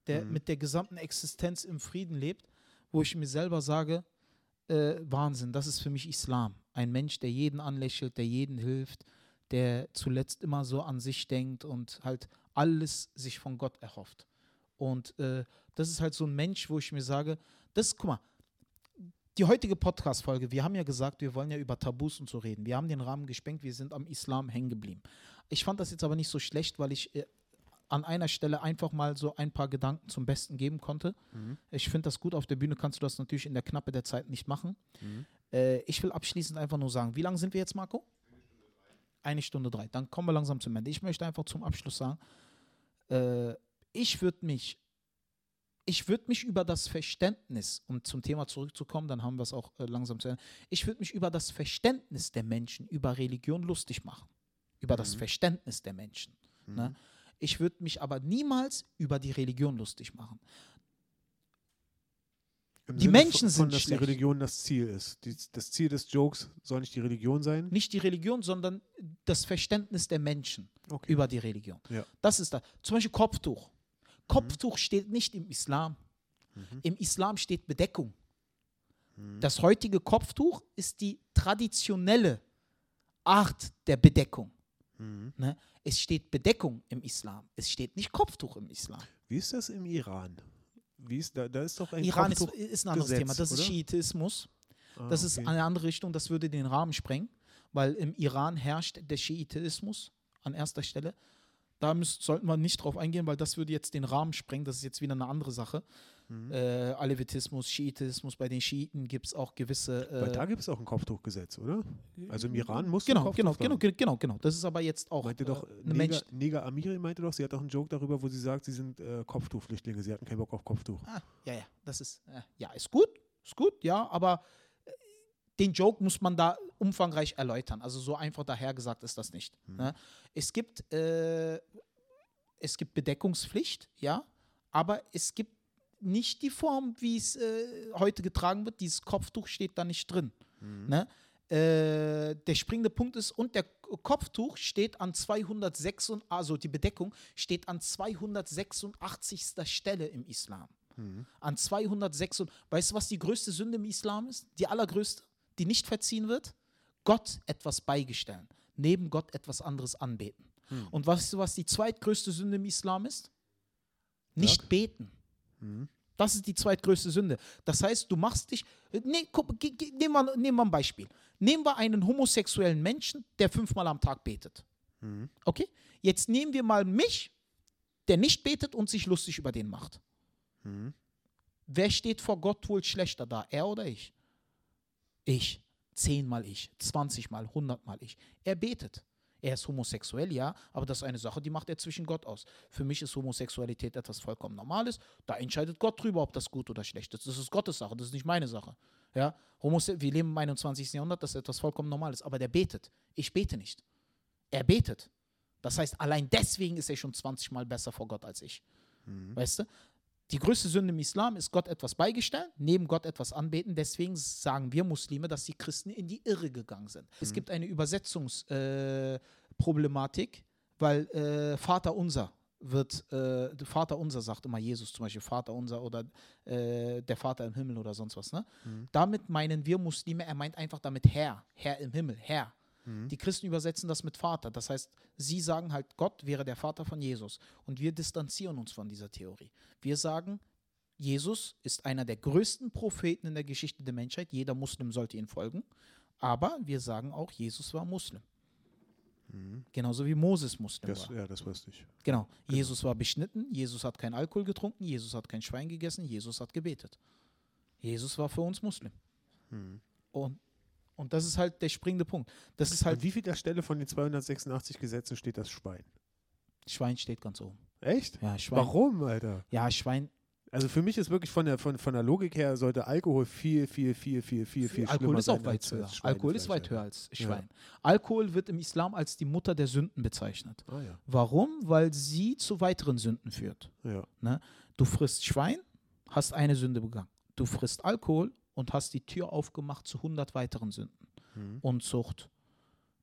Der Mhm. mit der gesamten Existenz im Frieden lebt, wo ich mir selber sage, äh, Wahnsinn, das ist für mich Islam. Ein Mensch, der jeden anlächelt, der jeden hilft, der zuletzt immer so an sich denkt und halt alles sich von Gott erhofft. Und äh, das ist halt so ein Mensch, wo ich mir sage, das, guck mal, die heutige Podcast-Folge, wir haben ja gesagt, wir wollen ja über Tabus und so reden. Wir haben den Rahmen gesprengt, wir sind am Islam hängen geblieben. Ich fand das jetzt aber nicht so schlecht, weil ich äh, an einer Stelle einfach mal so ein paar Gedanken zum Besten geben konnte. Mhm. Ich finde das gut, auf der Bühne kannst du das natürlich in der Knappe der Zeit nicht machen. Mhm. Äh, ich will abschließend einfach nur sagen, wie lange sind wir jetzt, Marco? Eine Stunde drei. Dann kommen wir langsam zum Ende. Ich möchte einfach zum Abschluss sagen, äh, ich würde mich ich würde mich über das Verständnis, um zum Thema zurückzukommen, dann haben wir es auch äh, langsam zu Ende, ich würde mich über das Verständnis der Menschen, über Religion lustig machen. Über das Mhm. Verständnis der Menschen. Ne? Ich würde mich aber niemals über die Religion lustig machen. Im Die Sinne Menschen von, sind dass schlecht. die Religion das Ziel ist. Die, das Ziel des Jokes soll nicht die Religion sein. Nicht die Religion, sondern das Verständnis der Menschen Okay. über die Religion. Ja. Das ist das. Zum Beispiel Kopftuch. Kopftuch steht nicht im Islam. Im Islam steht Bedeckung. Das heutige Kopftuch ist die traditionelle Art der Bedeckung. Ne? Es steht Bedeckung im Islam. Es steht nicht Kopftuch im Islam. Wie ist das im Iran? Wie ist da, da ist doch ein Iran ist, Kopftuch ist ein anderes Gesetz, Thema. Das ist oder? Schiitismus. Ah, Das ist okay. eine andere Richtung, das würde den Rahmen sprengen, weil im Iran herrscht der Schiitismus an erster Stelle. Da müssen, sollten wir nicht drauf eingehen, weil das würde jetzt den Rahmen sprengen. Das ist jetzt wieder eine andere Sache. Mhm. Äh, Alevitismus, Schiitismus, bei den Schiiten gibt es auch gewisse. Weil Äh, da gibt es auch ein Kopftuchgesetz, oder? Also im Iran muss genau, genau, genau, genau, genau, genau. Das ist aber jetzt auch Meinte doch, äh, eine Neger, Mensch. Neger Amiri meinte doch, sie hat auch einen Joke darüber, wo sie sagt, sie sind äh, Kopftuchflüchtlinge, sie hatten keinen Bock auf Kopftuch. Ah, ja, ja, das ist, äh, ja, ist gut, ist gut, ja, aber äh, den Joke muss man da umfangreich erläutern. Also so einfach dahergesagt ist das nicht. Ne? Es gibt, äh, es gibt Bedeckungspflicht, ja, aber es gibt nicht die Form, wie es äh, heute getragen wird. Dieses Kopftuch steht da nicht drin. Ne? Äh, der springende Punkt ist, und der Kopftuch steht an 206, also die Bedeckung steht an 286. Stelle im Islam. An 206. Weißt du, was die größte Sünde im Islam ist? Die allergrößte, die nicht verziehen wird? Gott etwas beigestellen. Neben Gott etwas anderes anbeten. Und weißt du, was die zweitgrößte Sünde im Islam ist? Nicht Sag. beten. Das ist die zweitgrößte Sünde. Das heißt, du machst dich. Nee, guck, ge- ge- nehmen, wir, nehmen wir ein Beispiel. Nehmen wir einen homosexuellen Menschen, der fünfmal am Tag betet. Okay? Jetzt nehmen wir mal mich, der nicht betet und sich lustig über den macht. Wer steht vor Gott wohl schlechter da? Er oder ich? Ich. Zehnmal ich, zwanzigmal, hundertmal ich. Er betet. Er ist homosexuell, ja, aber das ist eine Sache, die macht er zwischen Gott aus. Für mich ist Homosexualität etwas vollkommen Normales. Da entscheidet Gott drüber, ob das gut oder schlecht ist. Das ist Gottes Sache, das ist nicht meine Sache. Ja, Homose wir leben im 21. Jahrhundert, das ist etwas vollkommen Normales. Aber der betet. Ich bete nicht. Er betet. Das heißt, allein deswegen ist er schon 20 Mal besser vor Gott als ich. Weißt du? Die größte Sünde im Islam ist Gott etwas beigestellen, neben Gott etwas anbeten. Deswegen sagen wir Muslime, dass die Christen in die Irre gegangen sind. Es gibt eine Übersetzungsproblematik, äh, weil äh, Vater unser wird, äh, Vater unser sagt immer Jesus zum Beispiel, Vater unser oder äh, der Vater im Himmel oder sonst was. Ne? Damit meinen wir Muslime, er meint einfach damit Herr, Herr im Himmel, Herr. Die Christen übersetzen das mit Vater. Das heißt, sie sagen halt, Gott wäre der Vater von Jesus. Und wir distanzieren uns von dieser Theorie. Wir sagen, Jesus ist einer der größten Propheten in der Geschichte der Menschheit. Jeder Muslim sollte ihm folgen. Aber wir sagen auch, Jesus war Muslim. Genauso wie Moses Muslim Das, war. ja, das wusste ich. Genau. Jesus war beschnitten, Jesus hat kein Alkohol getrunken, Jesus hat kein Schwein gegessen, Jesus hat gebetet. Jesus war für uns Muslim. Und, und das ist halt der springende Punkt. Das ist An halt, wie vielter Stelle von den 286 Gesetzen steht das Schwein? Schwein steht ganz oben. Echt? Ja, Schwein. Warum, Alter? Ja, Schwein. Also für mich ist wirklich von der, von, von der Logik her sollte Alkohol viel, viel, viel, viel, viel, viel Alkohol ist auch weit höher. Alkohol ist weit höher als Schwein. Alkohol wird im Islam als die Mutter der Sünden bezeichnet. Ah ja. Warum? Weil sie zu weiteren Sünden führt. ja. Ne? Du frisst Schwein, hast eine Sünde begangen. Du frisst Alkohol und hast die Tür aufgemacht zu 100 weiteren Sünden. Mhm. Unzucht,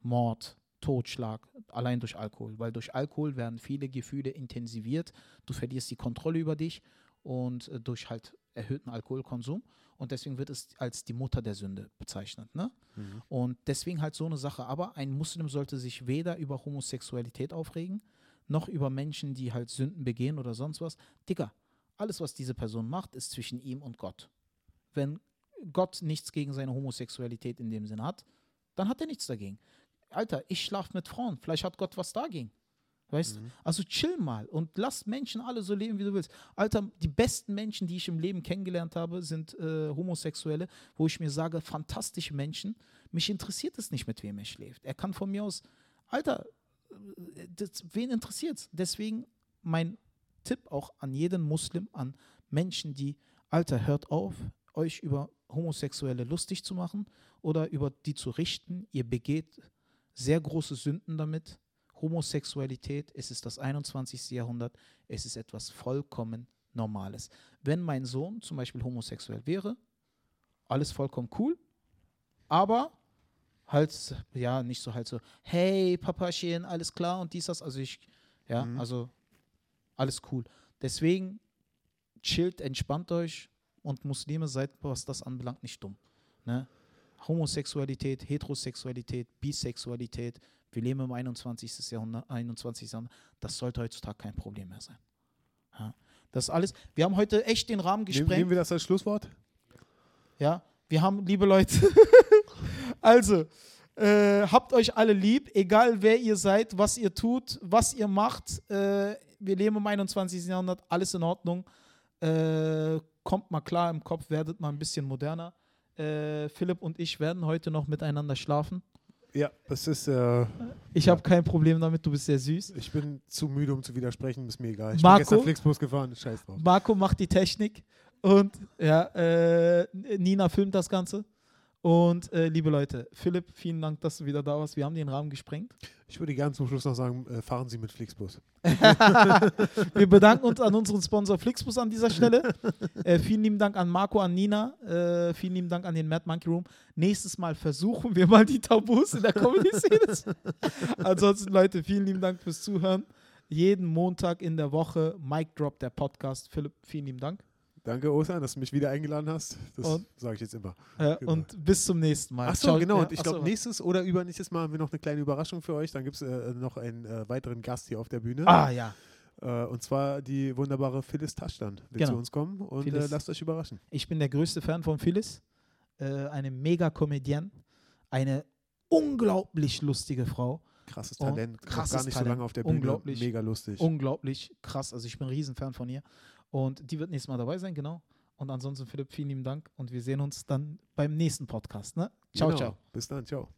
Mord, Totschlag, allein durch Alkohol. Weil durch Alkohol werden viele Gefühle intensiviert. Du verlierst die Kontrolle über dich und äh, durch halt erhöhten Alkoholkonsum. Und deswegen wird es als die Mutter der Sünde bezeichnet. Ne? Mhm. Und deswegen halt so eine Sache. Aber ein Muslim sollte sich weder über Homosexualität aufregen, noch über Menschen, die halt Sünden begehen oder sonst was. Digga, alles, was diese Person macht, ist zwischen ihm und Gott. Wenn Gott nichts gegen seine Homosexualität in dem Sinn hat, dann hat er nichts dagegen. Alter, ich schlafe mit Frauen, vielleicht hat Gott was dagegen. Weißt du? Also chill mal und lass Menschen alle so leben, wie du willst. Alter, die besten Menschen, die ich im Leben kennengelernt habe, sind äh, Homosexuelle, wo ich mir sage, fantastische Menschen. Mich interessiert es nicht, mit wem er schläft. Er kann von mir aus, Alter, äh, das, wen interessiert's? Deswegen mein Tipp auch an jeden Muslim, an Menschen, die, Alter, hört auf, euch über Homosexuelle lustig zu machen oder über die zu richten. Ihr begeht sehr große Sünden damit. Homosexualität, es ist das 21. Jahrhundert, es ist etwas vollkommen Normales. Wenn mein Sohn zum Beispiel homosexuell wäre, alles vollkommen cool, aber halt, ja, nicht so halt so, hey, Papachen, alles klar und dies, das, also ich, ja, Mhm. also alles cool. Deswegen chillt, entspannt euch und Muslime seid, was das anbelangt, nicht dumm. Ne? Homosexualität, Heterosexualität, Bisexualität, wir leben im 21. Jahrhundert, 21. Jahrhundert, das sollte heutzutage kein Problem mehr sein. Ja? Das alles, wir haben heute echt den Rahmen Nehmen, gesprengt. nehmen wir das als Schlusswort? Ja, wir haben, liebe Leute, also, äh, habt euch alle lieb, egal wer ihr seid, was ihr tut, was ihr macht. Äh, wir leben im 21. Jahrhundert, alles in Ordnung. Äh, kommt mal klar im Kopf, werdet mal ein bisschen moderner. Äh, Philipp und ich werden heute noch miteinander schlafen. Ja, das ist, äh, Ich habe kein Problem damit, du bist sehr süß. ich bin zu müde, um zu widersprechen, ist mir egal. Ich Marco? bin gestern Flixbus gefahren, scheiß drauf. Marco macht die Technik und ja, äh, Nina filmt das Ganze. Und äh, liebe Leute, Philipp, vielen Dank, dass du wieder da warst. Wir haben den Rahmen gesprengt. Ich würde gerne zum Schluss noch sagen, äh, fahren Sie mit Flixbus. Wir bedanken uns an unseren Sponsor Flixbus an dieser Stelle. Äh, vielen lieben Dank an Marco, an Nina. Äh, vielen lieben Dank an den Mad Monkey Room. Nächstes Mal versuchen wir mal die Tabus in der Comedy-Szene. Ansonsten, Leute, vielen lieben Dank fürs Zuhören. Jeden Montag in der Woche Mic Drop, der Podcast. Philipp, vielen lieben Dank. Danke, Osan, dass du mich wieder eingeladen hast. Das Und- sage ich jetzt immer. Äh, Genau. Und bis zum nächsten Mal. Ach so, Ciao. genau. Und ich so, glaube, nächstes oder übernächstes Mal haben wir noch eine kleine Überraschung für euch. Dann gibt es äh, noch einen äh, weiteren Gast hier auf der Bühne. Ah, ja. Äh, und zwar die wunderbare Phyllis Taschdan wird Genau. zu uns kommen. Und äh, lasst euch überraschen. Ich bin der größte Fan von Phyllis. Äh, eine mega Comedienne. Eine unglaublich lustige Frau. Krasses Und Talent. Noch krasses gar nicht so Talent. lange auf der Bühne. Unglaublich. Mega lustig. Unglaublich krass. Also ich bin ein Riesenfan von ihr. Und die wird nächstes Mal dabei sein, genau. Und ansonsten, Philipp, vielen lieben Dank. Und wir sehen uns dann beim nächsten Podcast. Ne? Ciao, Genau. ciao. Bis dann. Ciao.